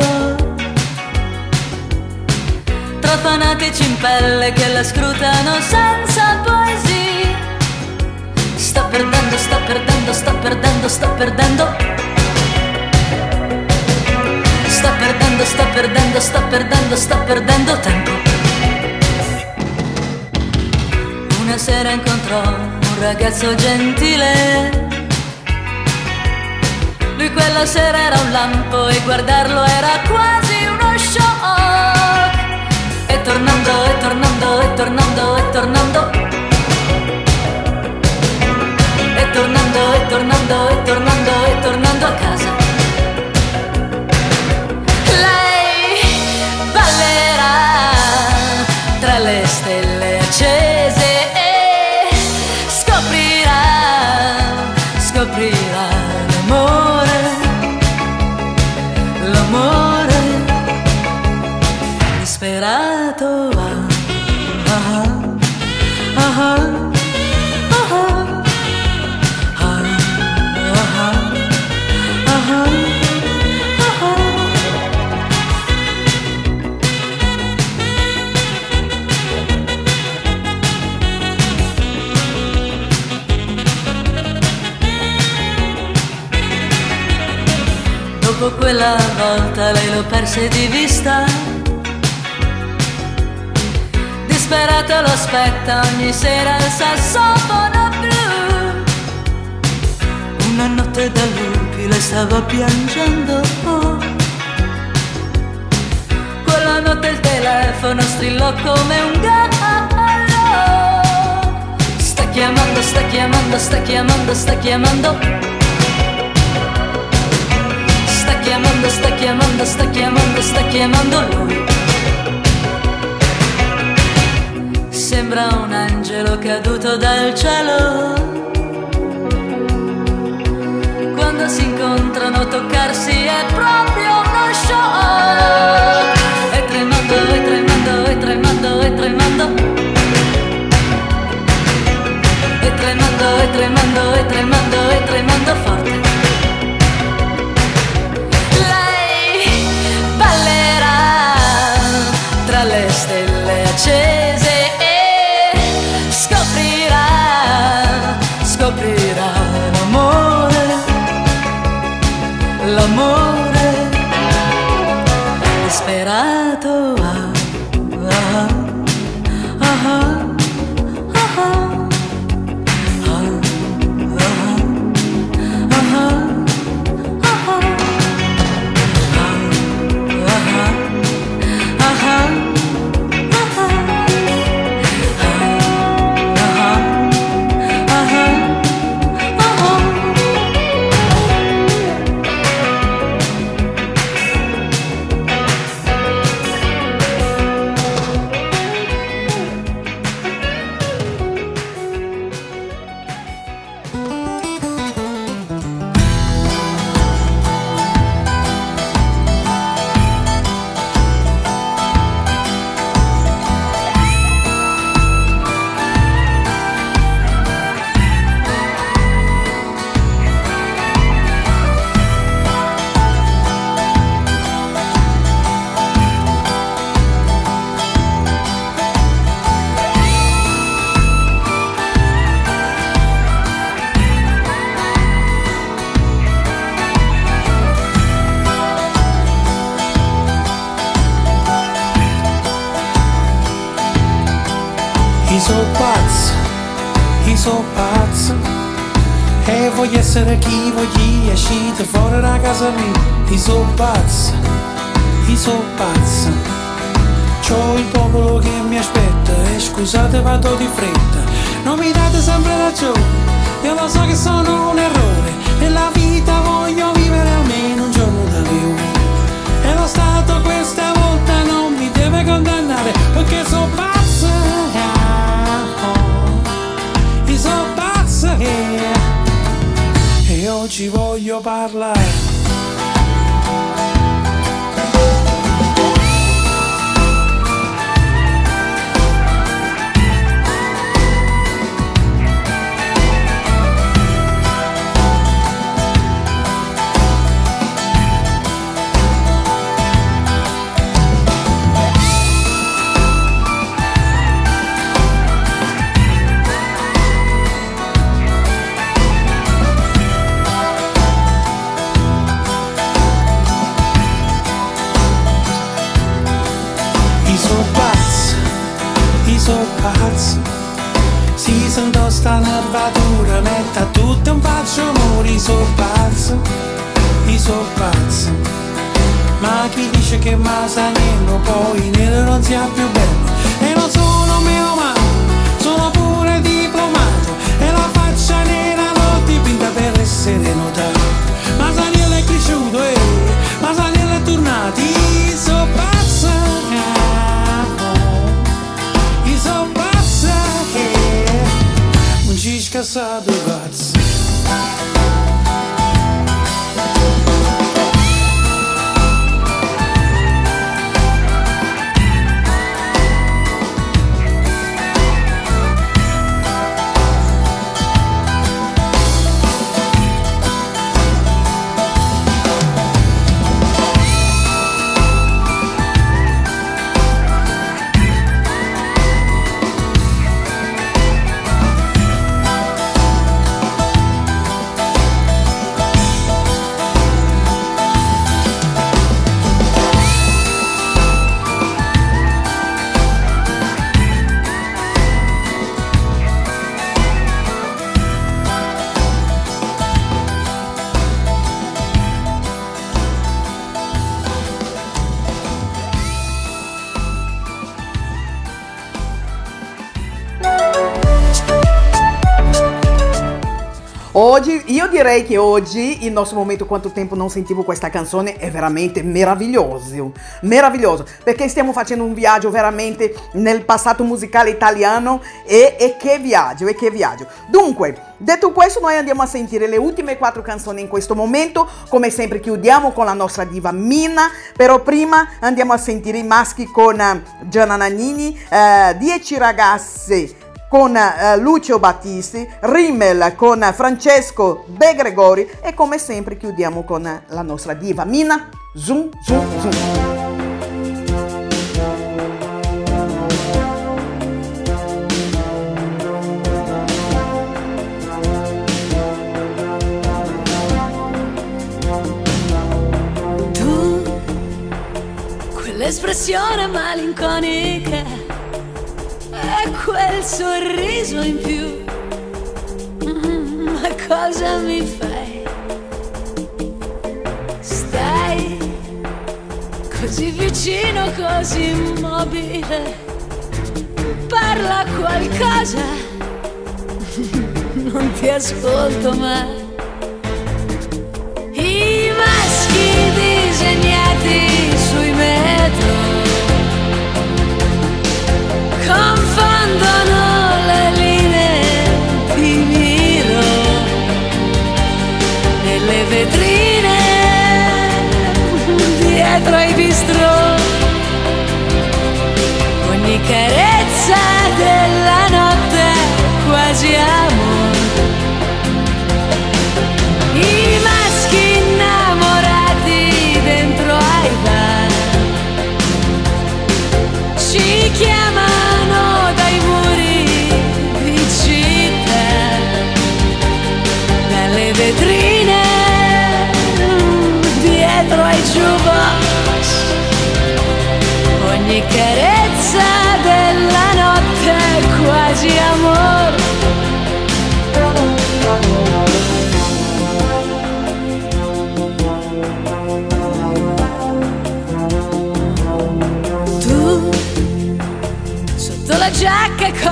Tra fanatici in pelle che la scrutano senza poesia. Sta perdendo, sta perdendo, sta perdendo, sta perdendo. Sta perdendo, sta perdendo, sta perdendo, sta perdendo tempo. Una sera incontrò un ragazzo gentile. Lui quella sera era un lampo e guardarlo era quasi uno shock. E tornando, e tornando, e tornando, e tornando. E tornando, e tornando, e tornando, e tornando a casa. Lei Dopo quella volta lei lo perse di vista. Disperato lo aspetta ogni sera il sassofono blu. Una notte da lupi lei stava piangendo. Quella notte il telefono strillò come un gallo. Sta chiamando, sta chiamando, sta chiamando, sta chiamando. Chiamando, sta chiamando, sta chiamando, sta chiamando lui. Sembra un angelo caduto dal cielo. Quando si incontrano toccarsi è proprio uno show. E tremando, e tremando, e tremando, e tremando. E tremando, e tremando, e tremando, e tremando forte. あとは direi che oggi, il nostro momento, quanto tempo non sentivo questa canzone, è veramente meraviglioso. Meraviglioso, perché stiamo facendo un viaggio veramente nel passato musicale italiano e, e che viaggio, e che viaggio. Dunque, detto questo, noi andiamo a sentire le ultime quattro canzoni in questo momento. Come sempre chiudiamo con la nostra diva Mina, però prima andiamo a sentire i maschi con eh, Gianna Nannini, eh, 10 ragazze con eh, Lucio Battisti, Rimmel con Francesco De Gregori e come sempre chiudiamo con la nostra diva Mina. Zoom, zoom, zoom. Tu, quell'espressione malinconica quel sorriso in più, ma cosa mi fai? Stai così vicino, così immobile, parla qualcosa, non ti ascolto mai. I maschi disegnati sui metro abandonado.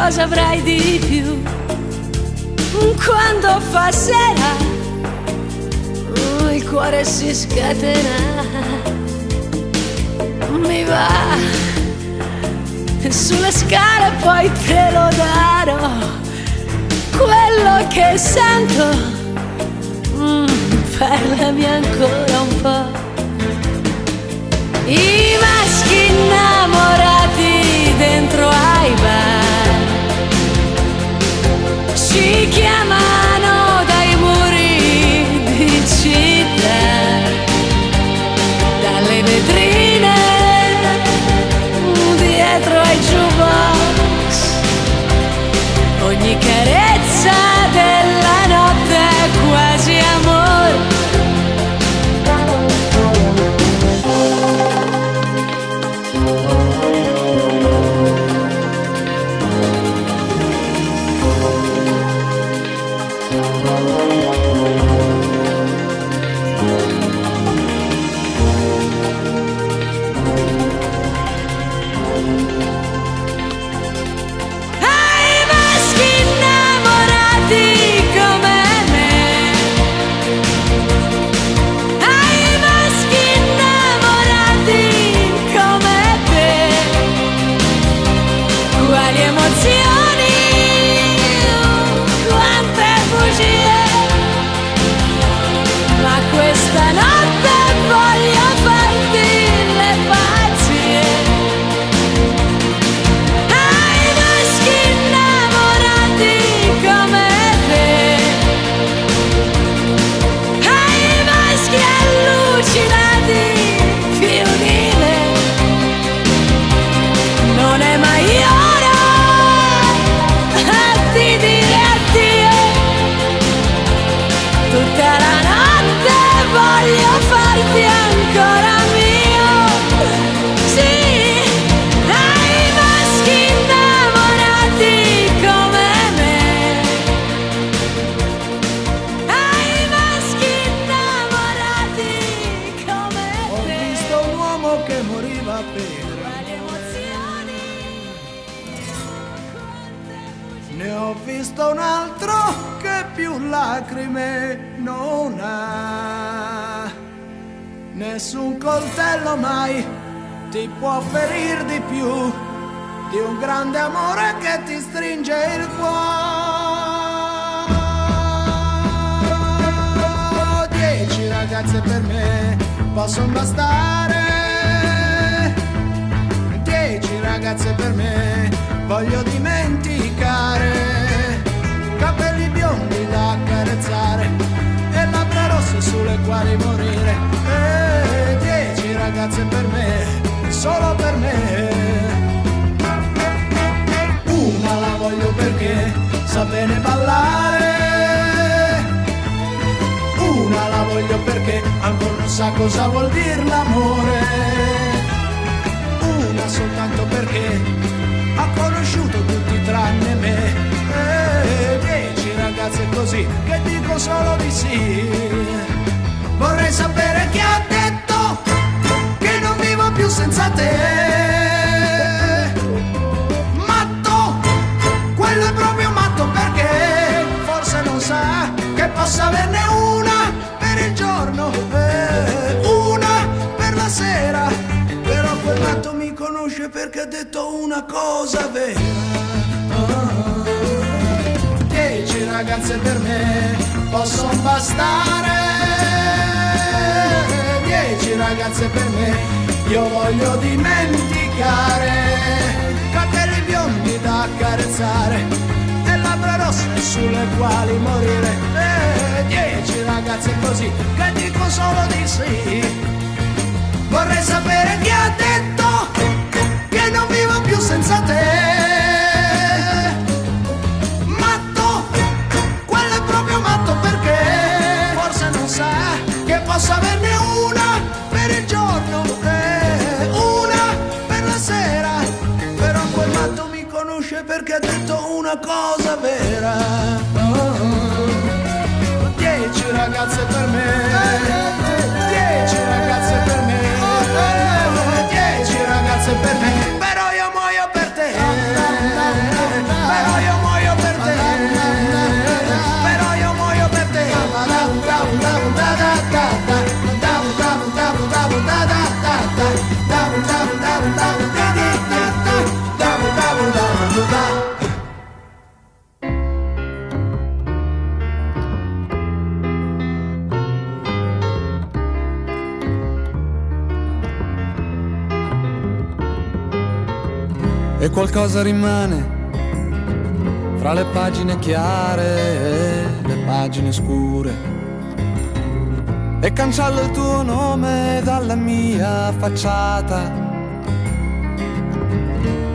Cosa avrai di più? Quando fa sera oh, il cuore si scatena, mi va sulle scale poi te lo darò, quello che sento, mm, parlami ancora un po'. I maschi innamorati dentro ai bar ci chiamano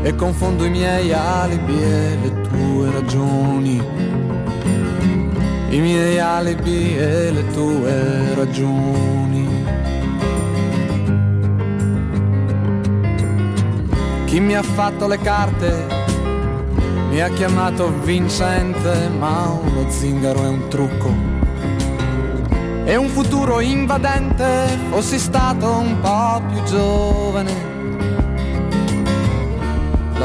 e confondo i miei alibi e le tue ragioni. I miei alibi e le tue ragioni. Chi mi ha fatto le carte mi ha chiamato vincente, ma uno zingaro è un trucco. E un futuro invadente, fossi stato un po' più giovane,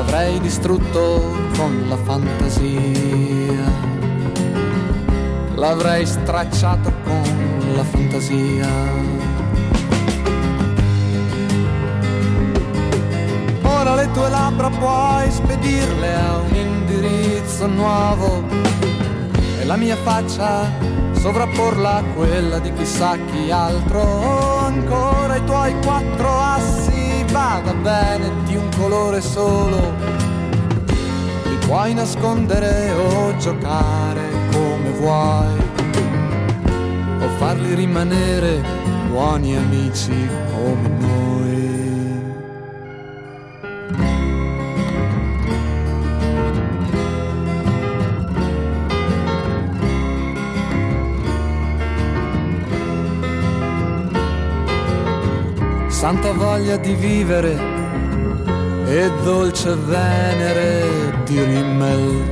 l'avrei distrutto con la fantasia. L'avrei stracciato con la fantasia. Ora le tue labbra puoi spedirle a un indirizzo nuovo e la mia faccia sovrapporla a quella di chissà chi altro. Ancora i tuoi quattro assi, vada bene di un colore solo. Li puoi nascondere o giocare come vuoi, o farli rimanere buoni amici come noi. Santa voglia di vivere e dolce venere di rimmel.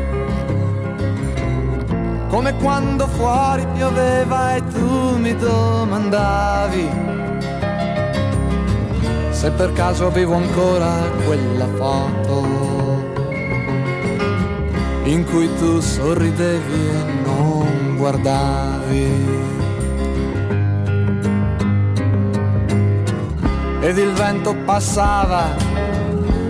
Come quando fuori pioveva e tu mi domandavi se per caso avevo ancora quella foto in cui tu sorridevi e non guardavi. Ed il vento passava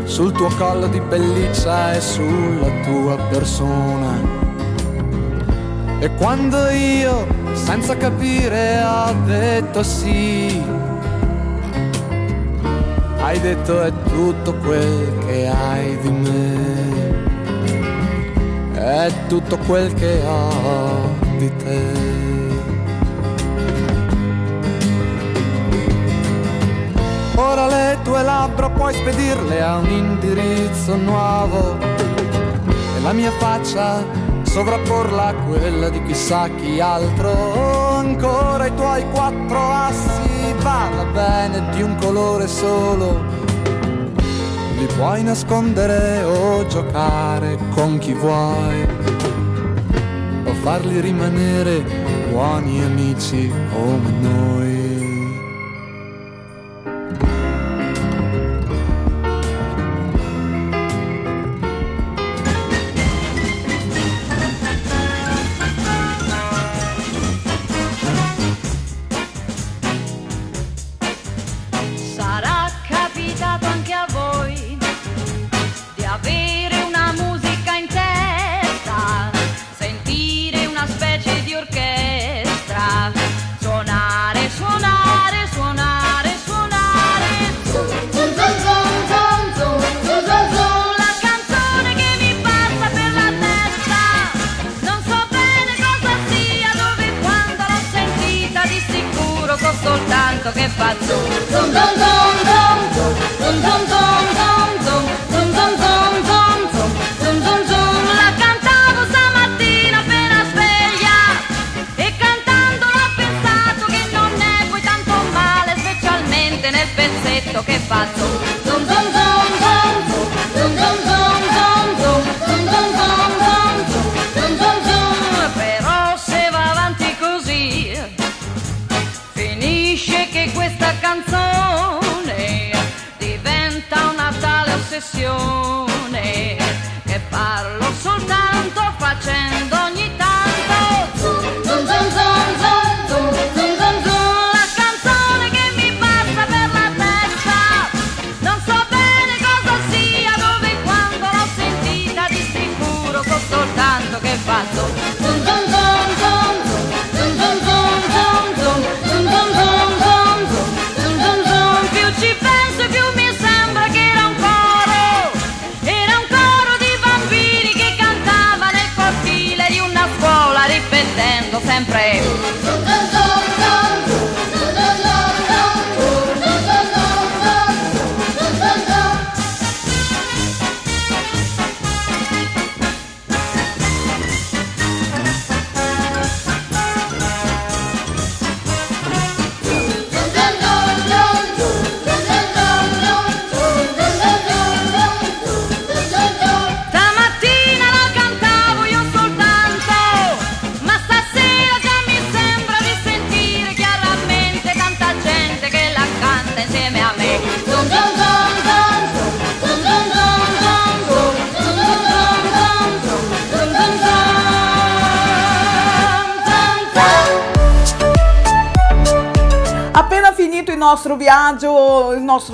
sul tuo collo di pelliccia e sulla tua persona. E quando io, senza capire, ho detto sì, hai detto è tutto quel che hai di me, è tutto quel che ho di te. Ora le tue labbra puoi spedirle a un indirizzo nuovo e la mia faccia sovrapporla a quella di chissà chi altro. Ancora i tuoi quattro assi, va bene di un colore solo. Li puoi nascondere o giocare con chi vuoi, o farli rimanere buoni amici come noi.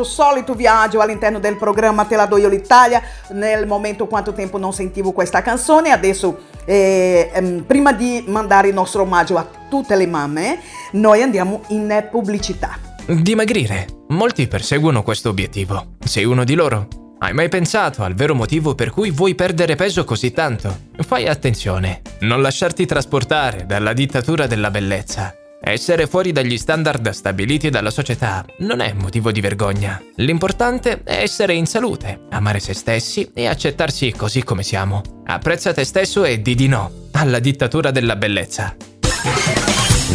Nostro solito viaggio all'interno del programma Te la do io l'Italia, nel momento quanto tempo non sentivo questa canzone, adesso eh, ehm, prima di mandare il nostro omaggio a tutte le mamme, noi andiamo in pubblicità. Dimagrire. Molti perseguono questo obiettivo. Sei uno di loro? Hai mai pensato al vero motivo per cui vuoi perdere peso così tanto? Fai attenzione. Non lasciarti trasportare dalla dittatura della bellezza. Essere fuori dagli standard stabiliti dalla società non è motivo di vergogna. L'importante è essere in salute, amare se stessi e accettarsi così come siamo. Apprezza te stesso e di di no alla dittatura della bellezza.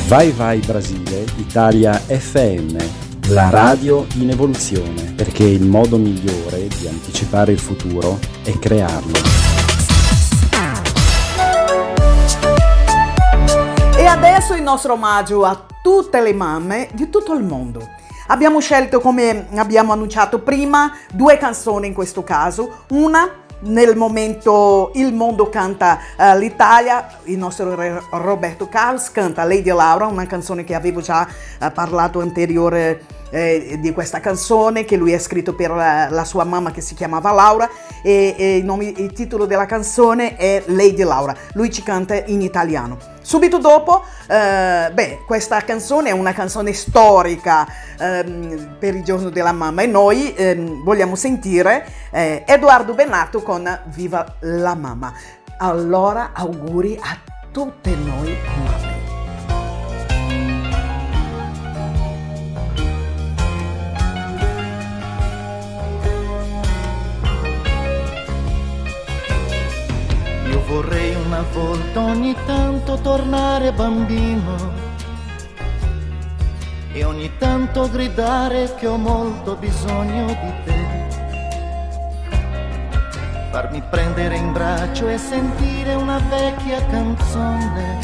Vai Vai Brasile, Italia FM, la radio in evoluzione, perché il modo migliore di anticipare il futuro è crearlo. Adesso il nostro omaggio a tutte le mamme di tutto il mondo. Abbiamo scelto, come abbiamo annunciato prima, due canzoni in questo caso. Una nel momento Il mondo canta eh, l'Italia, il nostro re Roberto Carlos canta Lady Laura, una canzone che avevo già eh, parlato anteriore eh, di questa canzone che lui ha scritto per la, la sua mamma che si chiamava Laura e, e il, nome- il titolo della canzone è Lady Laura. Lui ci canta in italiano. Subito dopo, eh, beh, questa canzone è una canzone storica ehm, per il giorno della mamma e noi ehm, vogliamo sentire eh, Edoardo Bennato con Viva la mamma. Allora auguri a tutte noi mamme. Io vorrei una volta ogni tanto tornare bambino e ogni tanto gridare che ho molto bisogno di te. Farmi prendere in braccio e sentire una vecchia canzone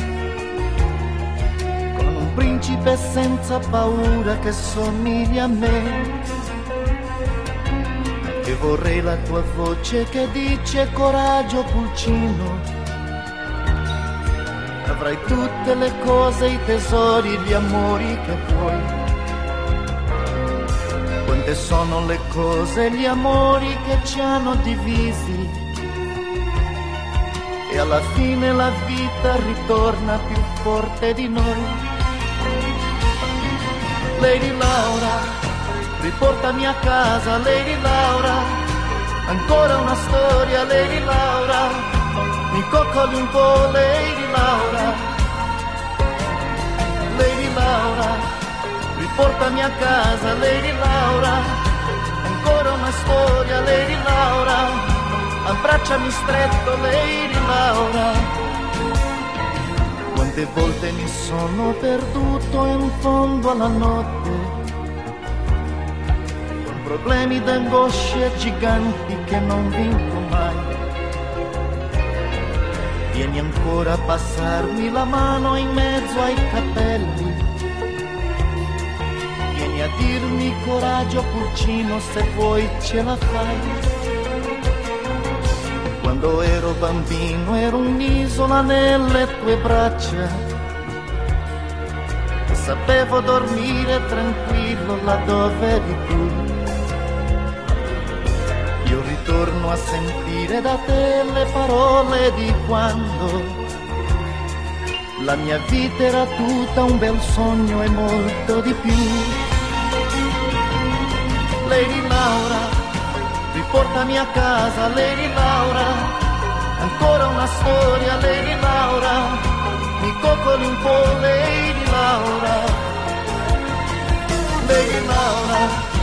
con un principe senza paura che somiglia a me. E vorrei la tua voce che dice coraggio pulcino. Avrai tutte le cose, i tesori, gli amori che vuoi. Quante sono le cose, gli amori che ci hanno divisi. E alla fine la vita ritorna più forte di noi. Lady Laura, riportami a casa, Lady Laura, ancora una storia, Lady Laura, mi coccoli un po', Lady Laura, Lady Laura, riportami a casa, Lady Laura, ancora una storia, Lady Laura, abbracciami stretto, Lady Laura. Quante volte mi sono perduto in fondo alla notte problemi d'angosce giganti che non vinco mai. Vieni ancora a passarmi la mano in mezzo ai capelli. Vieni a dirmi coraggio pulcino se vuoi ce la fai. Quando ero bambino ero un'isola nelle tue braccia. Sapevo dormire tranquillo laddove eri tu. Io ritorno a sentire da te le parole di quando la mia vita era tutta un bel sogno e molto di più. Lady Laura, riportami a casa, Lady Laura, ancora una storia, Lady Laura, mi coccoli un po', Lady Laura, Lady Laura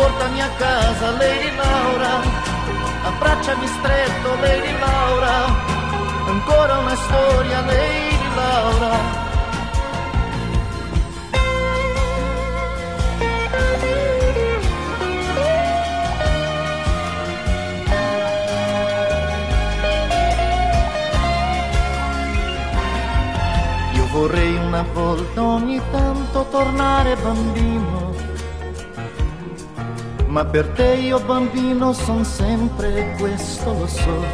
riportami a casa, Lady Laura, abbracciami stretto, Lady Laura, ancora una storia, Lady Laura. Io vorrei una volta ogni tanto tornare bambino ma per te io bambino son sempre questo lo so.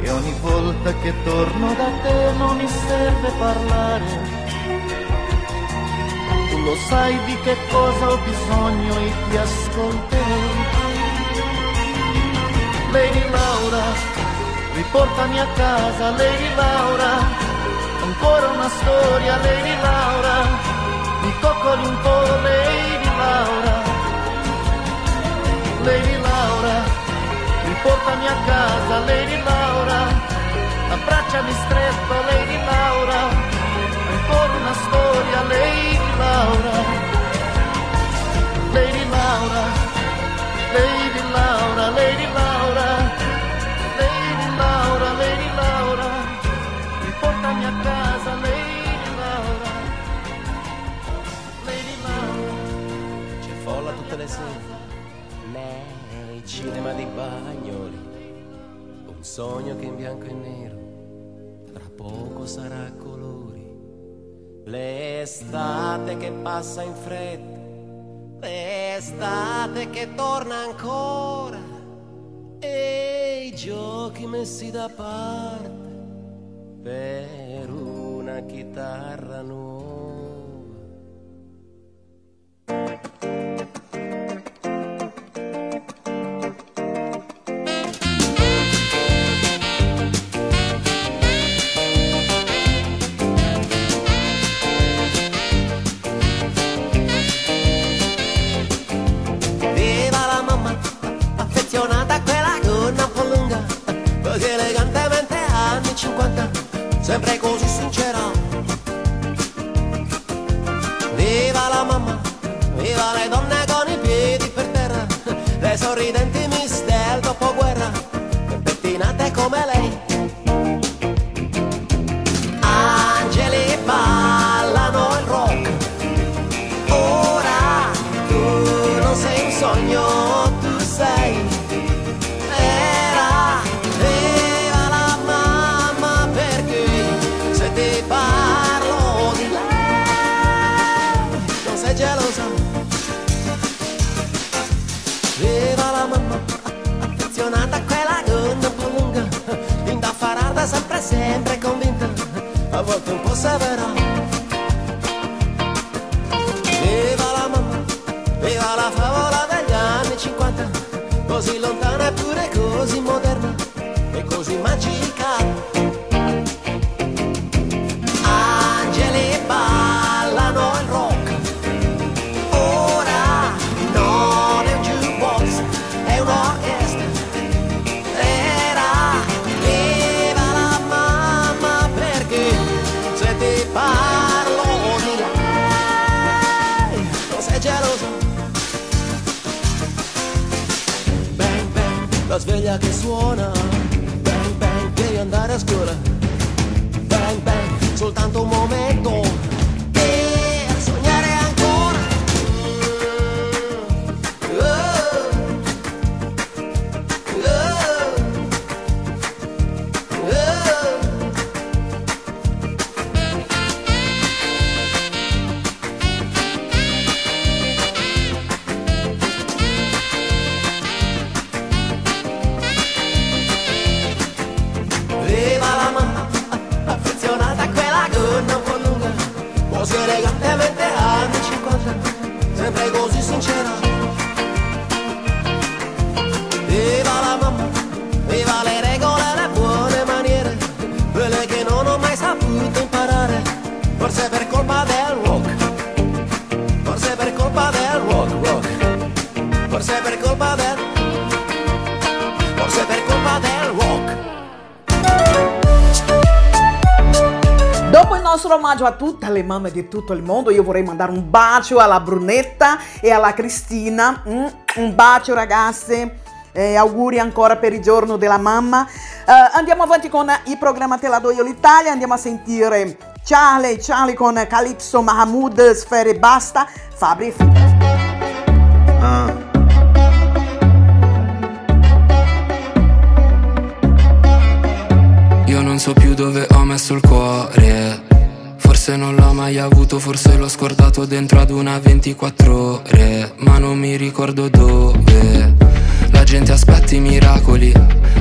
E ogni volta che torno da te non mi serve parlare. Tu lo sai di che cosa ho bisogno e ti ascolterò. Lady Laura, riportami a casa, Lady Laura, ancora una storia, Lady Laura, mi coccoli un po', Lady Lady Laura, riportami a casa, Lady Laura, abbracciami stretto, Lady Laura, ancora una storia, Lady Laura, Lady Laura, Lady Laura, Lady Laura, Lady Laura, Lady Laura, riportami a casa, Lady Laura, Lady Laura. Le sere nei cinema di Bagnoli. Un sogno che in bianco e nero tra poco sarà a colori. L'estate che passa in fretta, l'estate che torna ancora e i giochi messi da parte per una chitarra nuova. Omaggio a tutte le mamme di tutto il mondo, io vorrei mandare un bacio alla Brunetta e alla Cristina. Mm, un bacio ragazze. E auguri ancora per il giorno della mamma. Eh, andiamo avanti con il programma Te la do io l'Italia. Andiamo a sentire Charlie, Charlie con Calypso Mahmood, Sfere Basta, Fabri scordato dentro ad una 24 ore. Ma non mi ricordo dove. La gente aspetta i miracoli.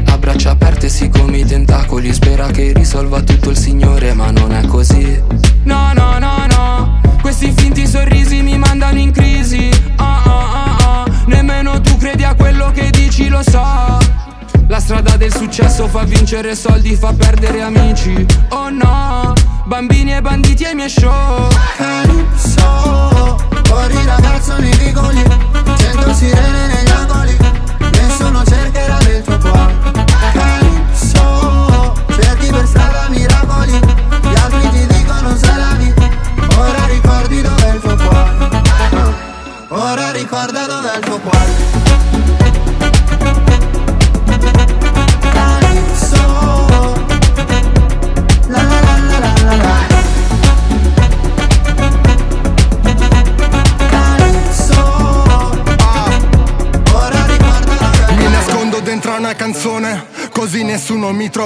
A braccia aperte si come i tentacoli. Spera che risolva tutto il Signore, ma non è così. No, no, no, no. Questi finti sorrisi mi mandano in crisi. Ah, ah, ah, ah. Nemmeno tu credi a quello che dici, lo so. La strada del successo fa vincere soldi, fa perdere amici. Oh no, bambini e banditi ai miei show. Calypso, fuori ragazzo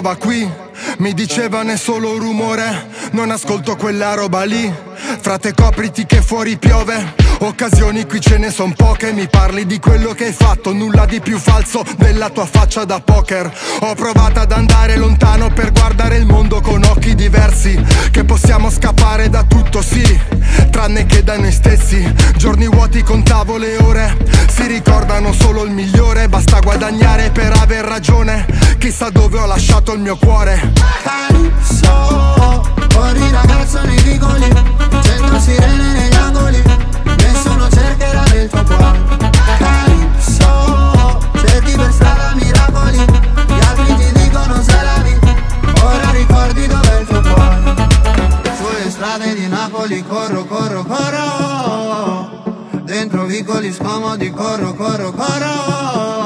trova qui. Mi dicevano è solo rumore, non ascolto quella roba lì. Frate copriti che fuori piove Occasioni qui ce ne son poche. Mi parli di quello che hai fatto Nulla di più falso della tua faccia da poker. Ho provato ad andare lontano Per guardare il mondo con occhi diversi Che possiamo scappare da tutto sì Tranne che da noi stessi. Giorni vuoti contavo le ore Si ricordano solo il migliore. Basta guadagnare per aver ragione Chissà dove ho lasciato il mio cuore. Calypso Fuori ragazzo nei vicoli Centro sirene negli angoli tuo cuore Calypso Cerchi per strada miracoli Gli altri ti dicono se la vi Ora ricordi dov'è il tuo cuore Sulle strade di Napoli corro, corro, corro. Dentro vicoli scomodi corro, corro, corro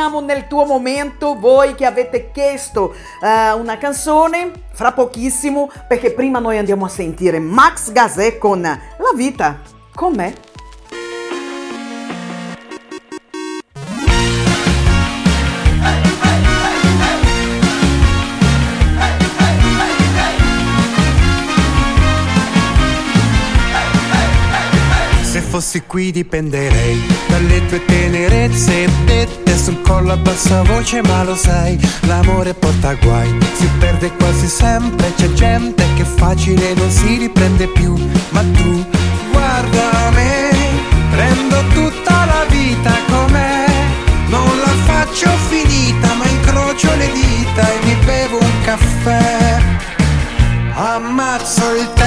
poco entriamo nel tuo momento, voi che avete chiesto eh, una canzone, fra pochissimo, perché prima noi andiamo a sentire Max Gazè con La vita com'è. Fossi qui dipenderei dalle tue tenerezze. Dette sul collo a bassa voce, ma lo sai, l'amore porta guai, si perde quasi sempre, c'è gente che facile non si riprende più, ma tu guarda me, prendo tutta la vita com'è, non la faccio finita, ma incrocio le dita e mi bevo un caffè. Ammazzo il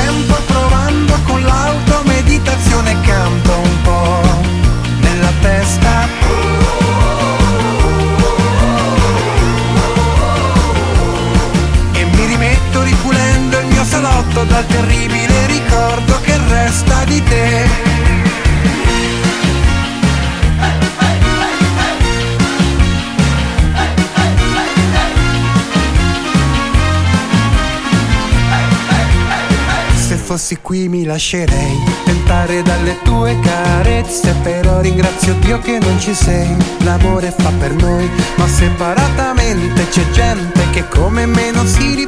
fossi qui mi lascerei. Tentare dalle tue carezze Però ringrazio Dio che non ci sei. L'amore fa per noi ma separatamente C'è gente che come me non si riprende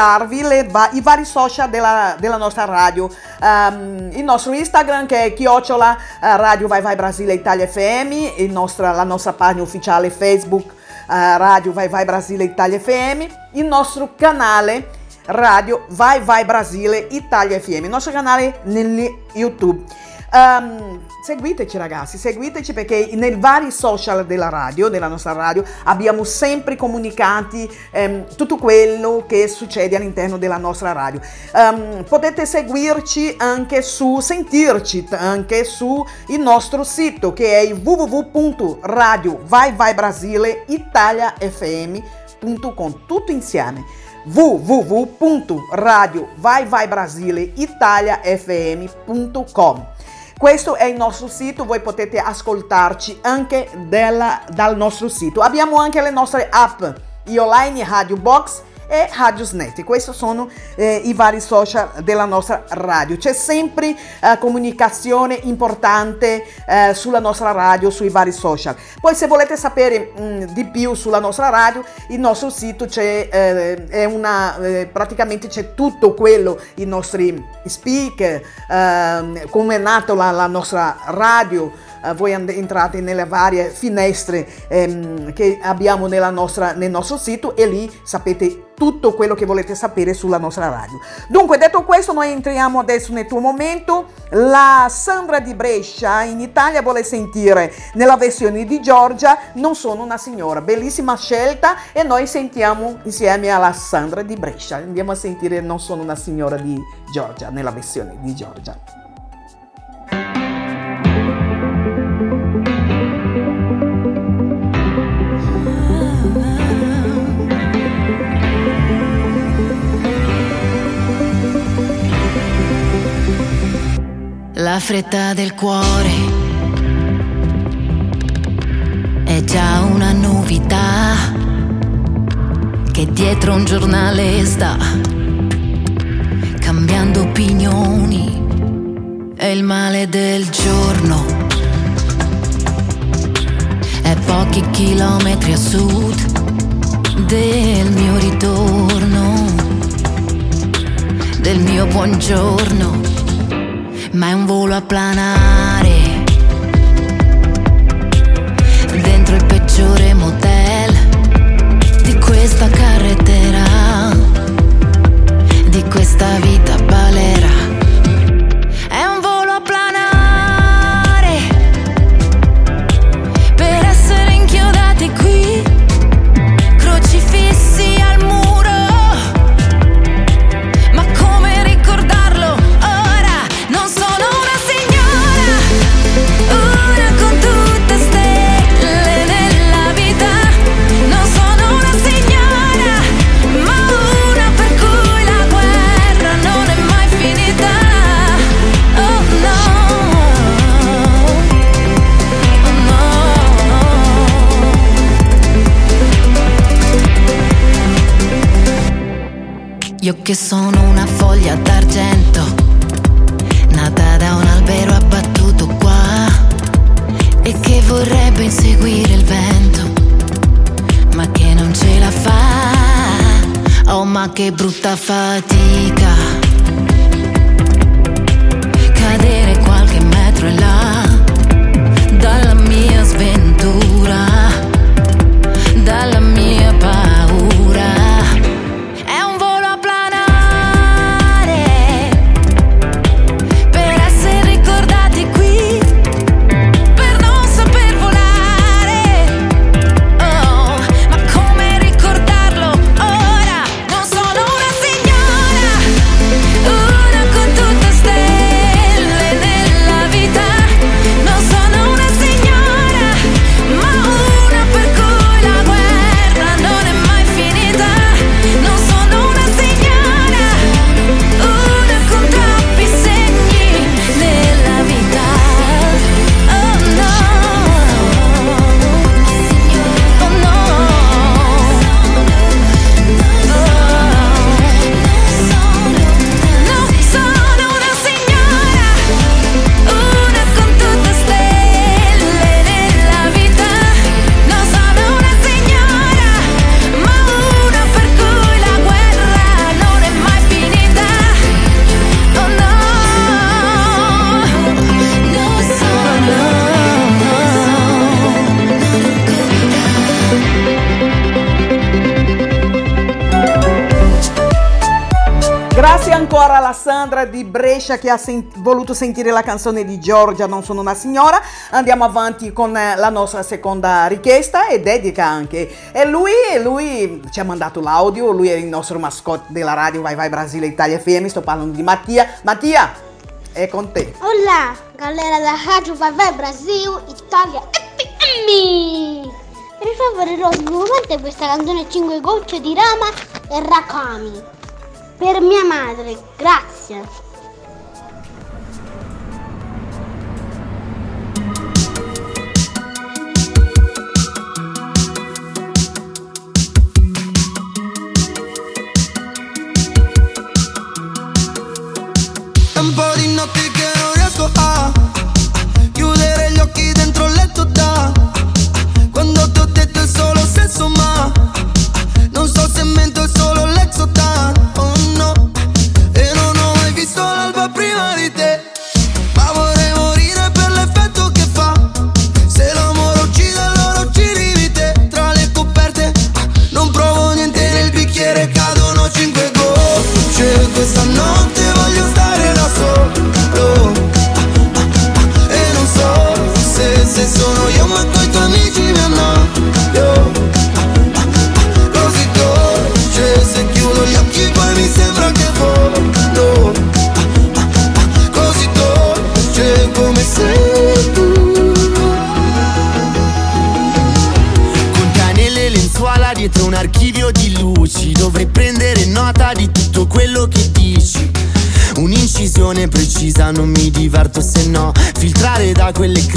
ricordarvi le i vari social della, della nostra radio. Ehm, il nostro Instagram che è chiocciola eh, Radio Vai Vai Brasile Italia FM, nostra- la nostra pagina ufficiale Facebook eh, Radio Vai Vai Brasile Italia FM, il nostro canale Radio Vai Vai Brasile Italia FM, il nostro canale nel YouTube. Ehm, seguiteci ragazzi, seguiteci perché nei vari social della radio, della nostra radio, abbiamo sempre comunicati ehm, tutto quello che succede all'interno della nostra radio. Ehm, potete seguirci anche su, sentirci anche su il nostro sito che è www.radiovaivaibrasileitaliafm.com, tutto insieme www.radiovaivaibrasileitaliafm.com questo è il nostro sito, voi potete ascoltarci anche della- dal nostro sito. Abbiamo anche le nostre app, Ioline Radio Box e Radiosnet. Questi sono eh, i vari social della nostra radio. C'è sempre eh, comunicazione importante eh, sulla nostra radio, sui vari social. Poi se volete sapere mh, di più sulla nostra radio, il nostro sito c'è, eh, è una, eh, praticamente c'è tutto quello, i nostri speaker, ehm, come è nata la, la nostra radio, eh, voi and- entrate nelle varie finestre ehm, che abbiamo nostra- nel nostro sito e lì sapete tutto quello che volete sapere sulla nostra radio. Dunque, detto questo, noi entriamo adesso nel tuo momento. La Sandra di Brescia in Italia vuole sentire nella versione di Giorgia Non sono una signora. Bellissima scelta e noi sentiamo insieme alla Sandra di Brescia. Andiamo a sentire Non sono una signora di Giorgia nella versione di Giorgia. La fretta del cuore è già una novità che dietro un giornale sta cambiando opinioni. È il male del giorno. È pochi chilometri a sud del mio ritorno, del mio buongiorno ma è un volo a planare. Dentro il peggiore motel di questa carretera, di questa vita balera. Che sono una foglia d'argento, nata da un albero abbattuto qua, e che vorrebbe inseguire il vento, ma che non ce la fa. Oh, ma che brutta fatica. Ancora la Sandra di Brescia che ha sen- voluto sentire la canzone di Giorgia, Non sono una signora. Andiamo avanti con eh, la nostra seconda richiesta e dedica anche. E lui, lui ci ha mandato l'audio, lui è il nostro mascotte della radio Vai Vai Brasile Italia FM, sto parlando di Mattia. Mattia, è con te. Olá, galera da Rádio Vai Vai Brasil, Italia FM! Per favore metti questa canzone 5 gocce di Rama e Rakami? Per mia madre, grazie. È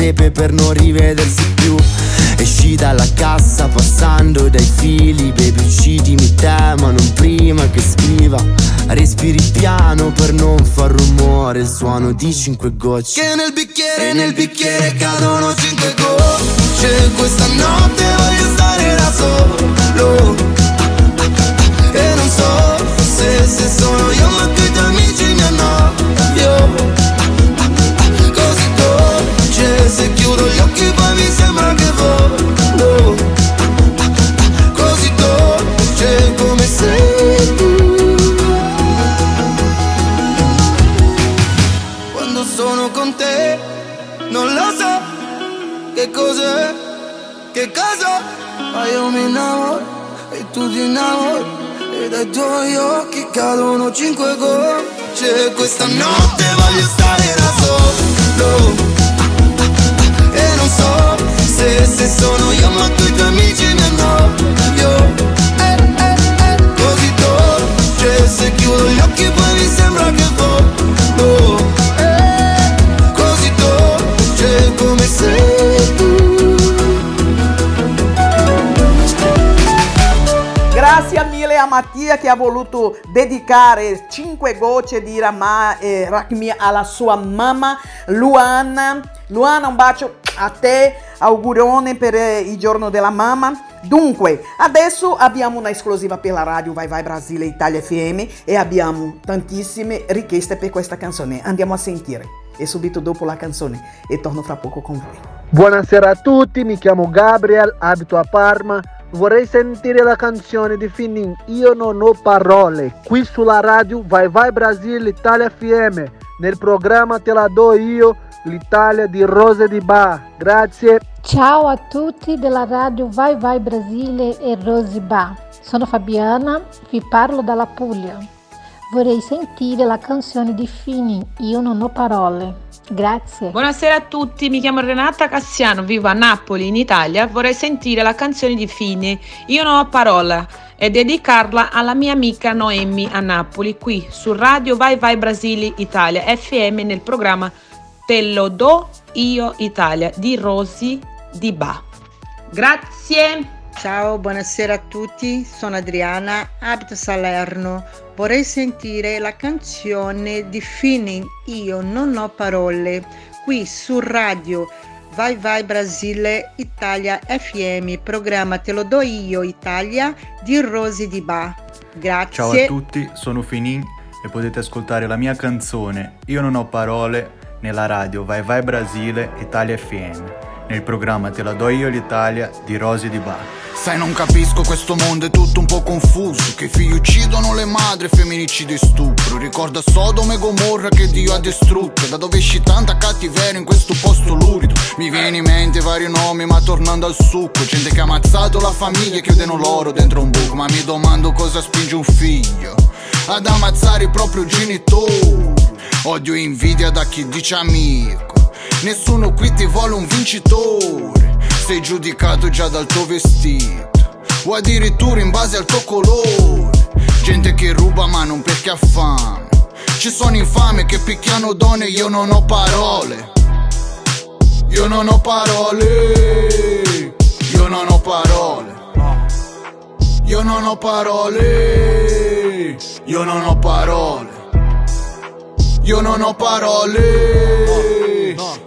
crepe per non rivedersi più. Esci dalla cassa passando dai fili Baby uccidimi te ma non prima che scriva. Respiri piano per non far rumore Il suono di cinque gocce. Che nel bicchiere, nel bicchiere cadono cinque gocce. Questa notte voglio stare da solo. E non so se, se sono io dai tuoi occhi cadono cinque gocce Questa notte voglio stare da solo E non so se, se sono io ma tu i tuoi amici mi annoio eh, eh, eh. Così dolce se chiudo gli occhi poi mi a Mattia che ha voluto dedicare 5 gocce di Ramà e Rakmi alla sua mamma Luana. Luana, un bacio a te, augurone per eh, il giorno della mamma. Dunque, adesso abbiamo una esclusiva per la radio Vai Vai Brasile Italia FM e abbiamo tantissime richieste per questa canzone. Andiamo a sentire e subito dopo la canzone e torno fra poco con voi. Buonasera a tutti, mi chiamo Gabriel, abito a Parma. Vorrei sentire la canzone di Finin Io non ho parole, qui sulla radio Vai Vai Brasile Italia FM, nel programma Te la do io, l'Italia di Rose di Ba. Grazie. Ciao a tutti della radio Vai Vai Brasile e Rosibà. Sono Fabiana, vi parlo dalla Puglia. Vorrei sentire la canzone di Fini, Io non ho parole. Grazie. Buonasera a tutti, mi chiamo Renata Cassiano, vivo a Napoli in Italia. Vorrei sentire la canzone di Fini, Io non ho parola e dedicarla alla mia amica Noemi a Napoli, qui su Radio Vai Vai Brasile Italia FM nel programma Te lo do io Italia di Rosi Di Ba. Grazie. Ciao, buonasera a tutti, sono Adriana, abito Salerno. Vorrei sentire la canzone di Finin Io non ho parole qui su radio Vai Vai Brasile Italia FM, programma Te lo do io Italia di Rosi Di Ba. Grazie. Ciao a tutti, sono Finin e potete ascoltare la mia canzone Io non ho parole nella radio Vai Vai Brasile Italia FM nel programma Te la do io l'Italia di Rosy di Bar. Sai non capisco questo mondo è tutto un po' confuso. Che i figli uccidono le madri, femminicidio e stupro Ricorda Sodome e Gomorra che Dio ha distrutto. Da dove esci tanta cattiveria in questo posto lurido? Mi viene in mente vari nomi ma tornando al succo Gente che ha ammazzato la famiglia e chiudono loro dentro un buco. Ma mi domando cosa spinge un figlio Ad ammazzare i propri genitori. Odio e invidia da chi dice amico Nessuno qui ti vuole un vincitore sei giudicato già dal tuo vestito o addirittura in base al tuo colore. Gente che ruba ma non perché ha fame. Ci sono infame che picchiano donne, io non ho parole. Io non ho parole. Io non ho parole. Io non ho parole. Io non ho parole. Io non ho parole.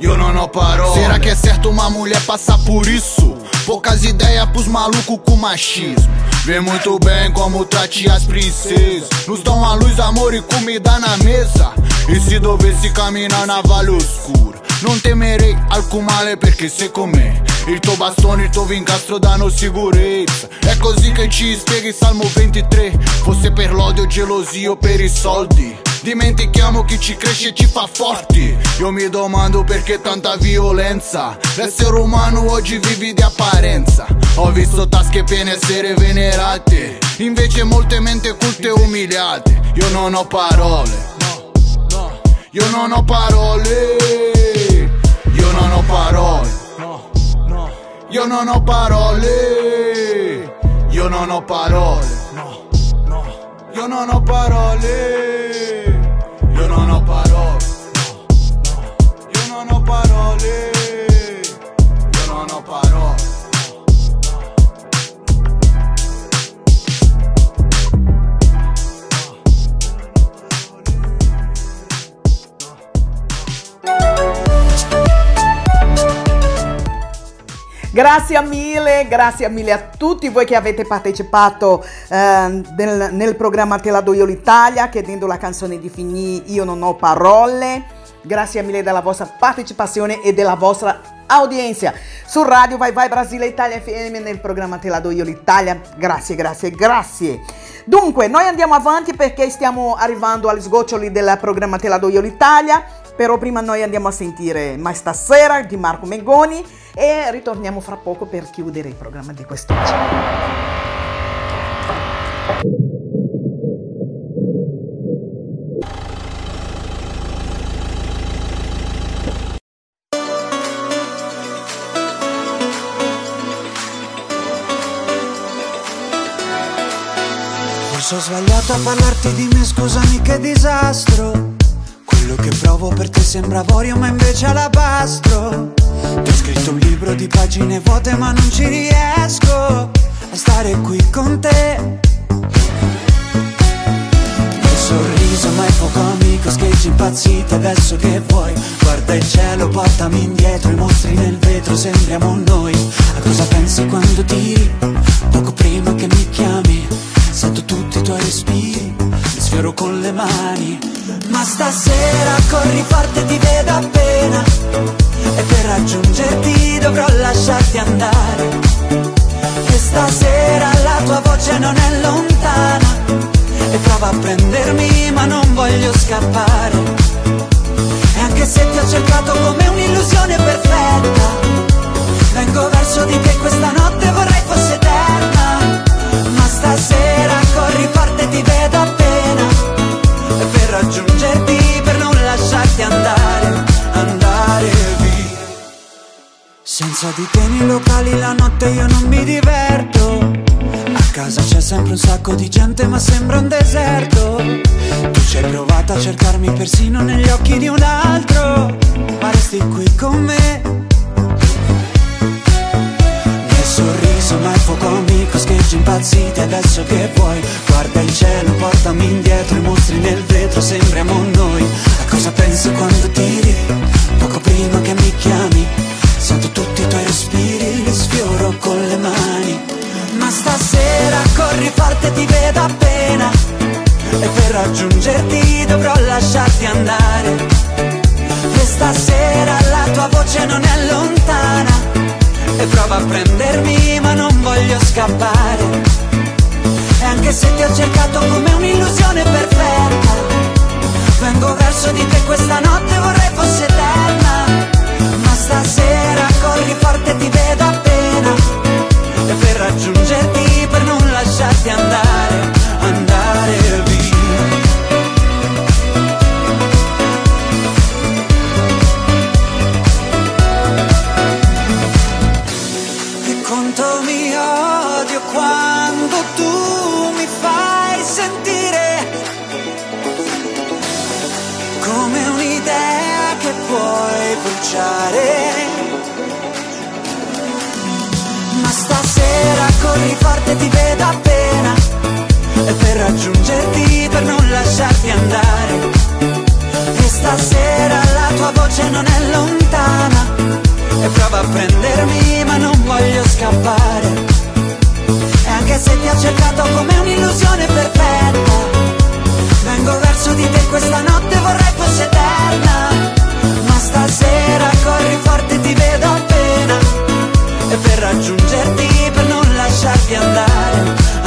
Io non ho parole. Será que é certo uma mulher passar por isso? Poucas ideias pros malucos com machismo. Vê muito bem como trate as princesas. Nos dão a luz, amor e comida na mesa. E se dovessi camminare na vale oscura, non temerei alcun male perché se con me il tuo bastone, il tuo incastro danno sicurezza. È così che ci spieghi Salmo 23. Fosse per l'odio, gelosia o per i soldi. Dimentichiamo chi ci cresce e ci fa forti. Io mi domando perché tanta violenza. L'essere umano oggi vivi di apparenza. Ho visto tasche piene essere venerate. Invece molte mente culte umiliate. Io non ho parole. Io non ho parole. Io non ho parole. Io non ho parole. Io non ho parole. Io non ho parole. Parole. Io non ho parole. Grazie mille, grazie mille a tutti voi che avete partecipato eh, del- nel programma Te la do io l'Italia, chiedendo la canzone di Figni Io non ho parole. Grazie mille della vostra partecipazione e della vostra audienza su Radio Vai Vai Brasile Italia FM nel programma Te la do io l'Italia. Grazie, grazie, grazie. Dunque, noi andiamo avanti perché stiamo arrivando agli sgoccioli del programma Te la do io l'Italia. Però prima noi andiamo a sentire Ma stasera di Marco Mengoni e ritorniamo fra poco per chiudere il programma di quest'oggi. Ho sbagliato a parlarti di me, scusami che disastro. Quello che provo per te sembra avorio, ma invece è alabastro. Ti ho scritto un libro di pagine vuote, ma non ci riesco a stare qui con te. Il sorriso mai poco amico, scheggi impazzite adesso che vuoi Guarda il cielo, portami indietro, i mostri nel vetro, sembriamo noi A cosa pensi quando tiri? Poco prima che mi chiami Sento tutti i tuoi respiri, li sfioro con le mani. Ma stasera corri forte, ti vedo appena. E per raggiungerti dovrò lasciarti andare. E stasera la tua voce non è lontana. E prova a prendermi ma non voglio scappare. E anche se ti ho cercato come un'illusione perfetta Vengo verso di te questa notte vorrei raggiungerti per non lasciarti andare Andare via. Senza di te nei locali la notte io non mi diverto. A casa c'è sempre un sacco di gente ma sembra un deserto. Tu ci hai provato a cercarmi persino negli occhi di un altro Ma resti qui con me sorriso ma è poco amico Scheggi impazziti adesso che vuoi? Guarda il cielo, portami indietro I mostri nel vetro, sembriamo noi. A cosa pensi quando tiri? Poco prima che mi chiami Sento tutti i tuoi respiri Li sfioro con le mani. Ma stasera corri forte ti vedo appena E per raggiungerti dovrò lasciarti andare. E stasera la tua voce non è lontana e prova a prendermi ma non voglio scappare. E anche se ti ho cercato come un'illusione perfetta, vengo verso di te questa notte vorrei fosse eterna. Ma stasera corri forte ti vedo appena e per raggiungerti, per non lasciarti andare, corri forte ti vedo appena. E per raggiungerti, per non lasciarti andare. E stasera la tua voce non è lontana. E prova a prendermi ma non voglio scappare. E anche se ti ho cercato come un'illusione perfetta Vengo verso di te questa notte vorrei fosse eterna. Ma stasera corri forte ti vedo appena. E per raggiungerti, per non lasciarti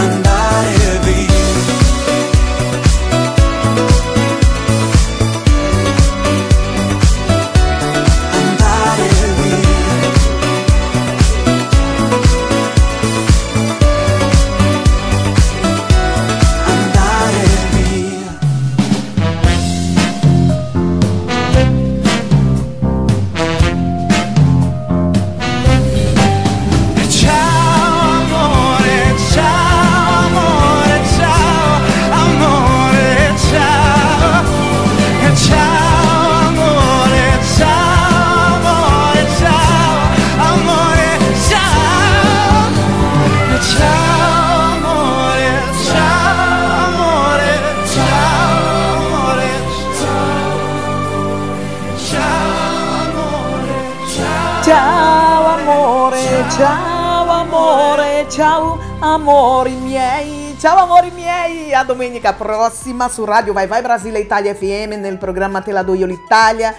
amori miei, ciao amori miei, a domenica prossima su Radio Vai Vai Brasile Italia FM nel programma Te la do io l'Italia.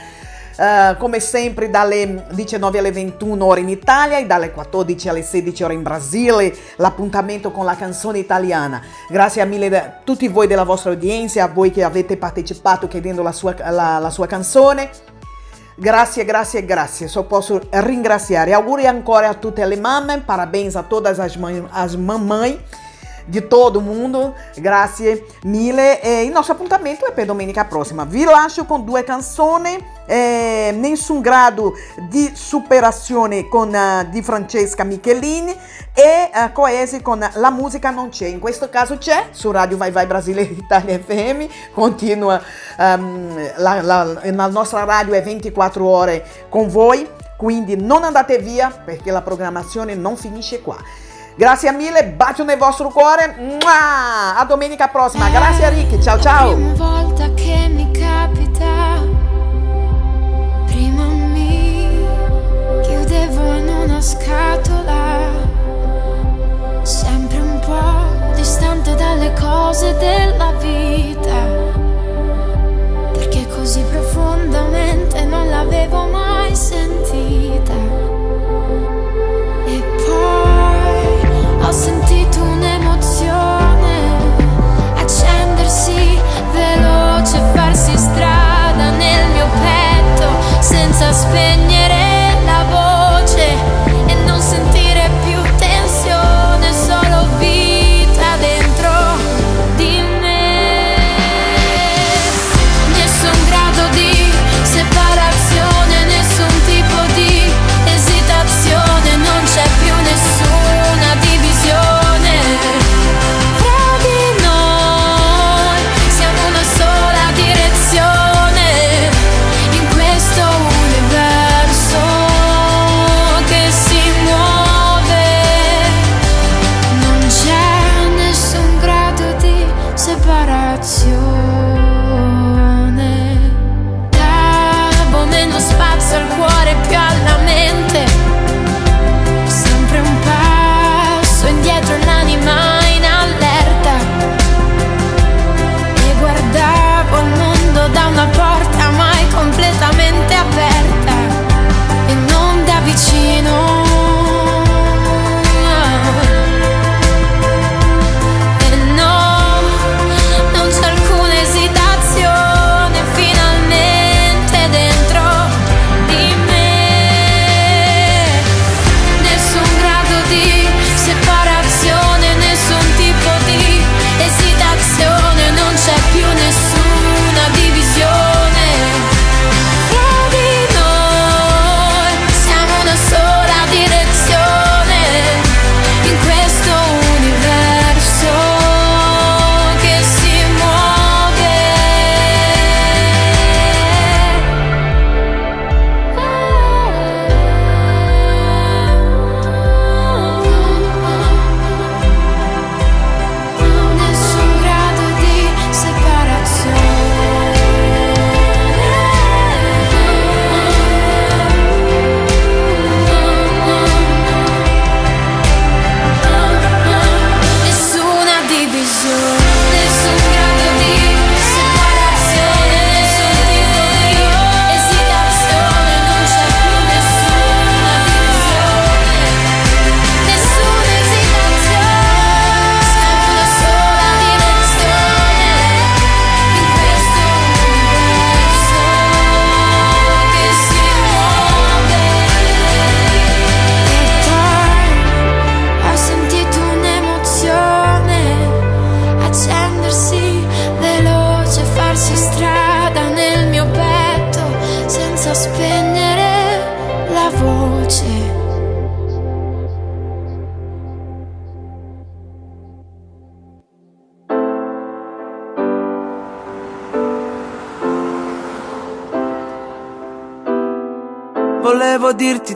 Eh, come sempre dalle 19 alle 21 ore in Italia e dalle 14 alle 16 ore in Brasile, l'appuntamento con la canzone italiana. Grazie a mille a tutti voi della vostra udienza, a voi che avete partecipato chiedendo la sua, la- la sua canzone. Grazie, grazie, grazie. Só posso ringraziare. Auguri ancora a tutte le mamme. Parabéns a todas as, mães, as mamães de todo mundo. Grazie mille. E il nostro appuntamento è per domenica prossima. Vi lascio con due canzoni. Eh, Nessun grado di superazione con, eh, di Francesca Michelini e eh, Coesi con La musica non c'è. In questo caso c'è su Radio Vai Vai Brasile Italia FM. Continua ehm, la, la- la nostra radio è 24 ore con voi. Quindi non andate via perché la programmazione non finisce qua. Grazie mille, bacio nel vostro cuore. Mua! A domenica prossima. Grazie Ricky. Ciao ciao. Prima volta che mi capita, prima mi chiudevo in una scatola, sempre un po' distante dalle cose della vita, perché così profondamente non l'avevo mai sentita. Ho sentito un'emozione. Accendersi veloce, farsi strada nel mio petto senza spegnere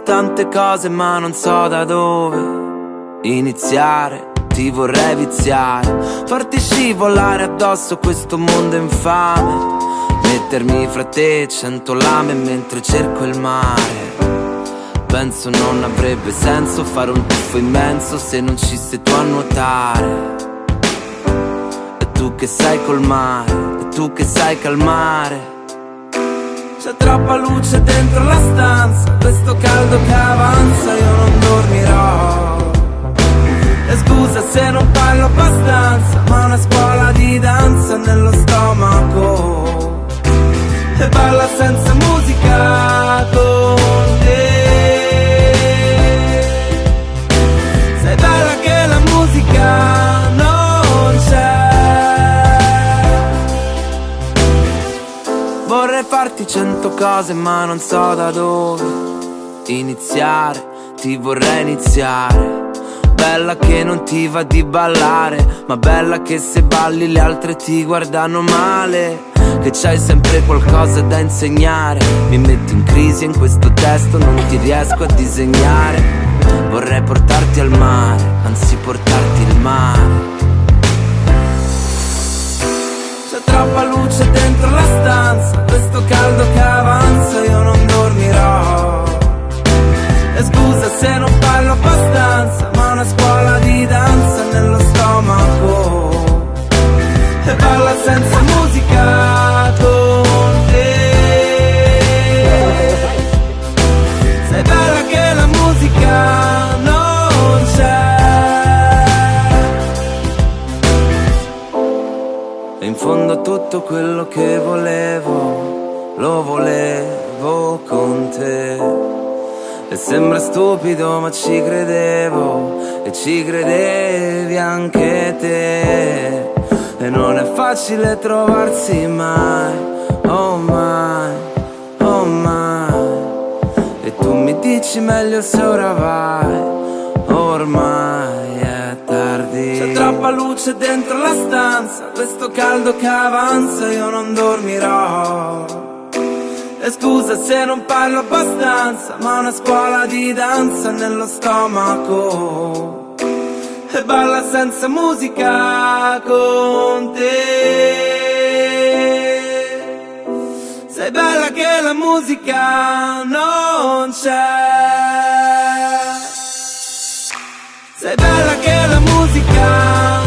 tante cose ma non so da dove iniziare. Ti vorrei viziare, farti scivolare addosso questo mondo infame. Mettermi fra te cento lame mentre cerco il mare. Penso non avrebbe senso fare un tuffo immenso se non ci sei tu a nuotare. E tu che sai col mare, e tu che sai calmare. C'è troppa luce dentro la stanza, questo caldo che avanza, io non dormirò. E scusa se non parlo abbastanza, ma una scuola di danza nello stomaco. E balla senza musica Farti cento cose ma non so da dove iniziare, ti vorrei iniziare. Bella che non ti va di ballare, ma bella che se balli le altre ti guardano male. Che c'hai sempre qualcosa da insegnare. Mi metti in crisi in questo testo, non ti riesco a disegnare. Vorrei portarti al mare, anzi portarti il mare. Troppa luce dentro la stanza, questo caldo che avanza, io non dormirò. E scusa se non parlo abbastanza, ma una scuola di danza nello stomaco. E balla senza musica tutto quello che volevo, lo volevo con te. E sembra stupido ma ci credevo e ci credevi anche te. E non è facile trovarsi mai, oh mai, oh mai. E tu mi dici meglio se ora vai, ormai è tardi. C'è troppa luce dentro la stanza, questo caldo che avanza, io non dormirò. E scusa se non parlo abbastanza, ma una scuola di danza nello stomaco. E balla senza musica con te. Sei bella che la musica non c'è. Sei bella che la musica.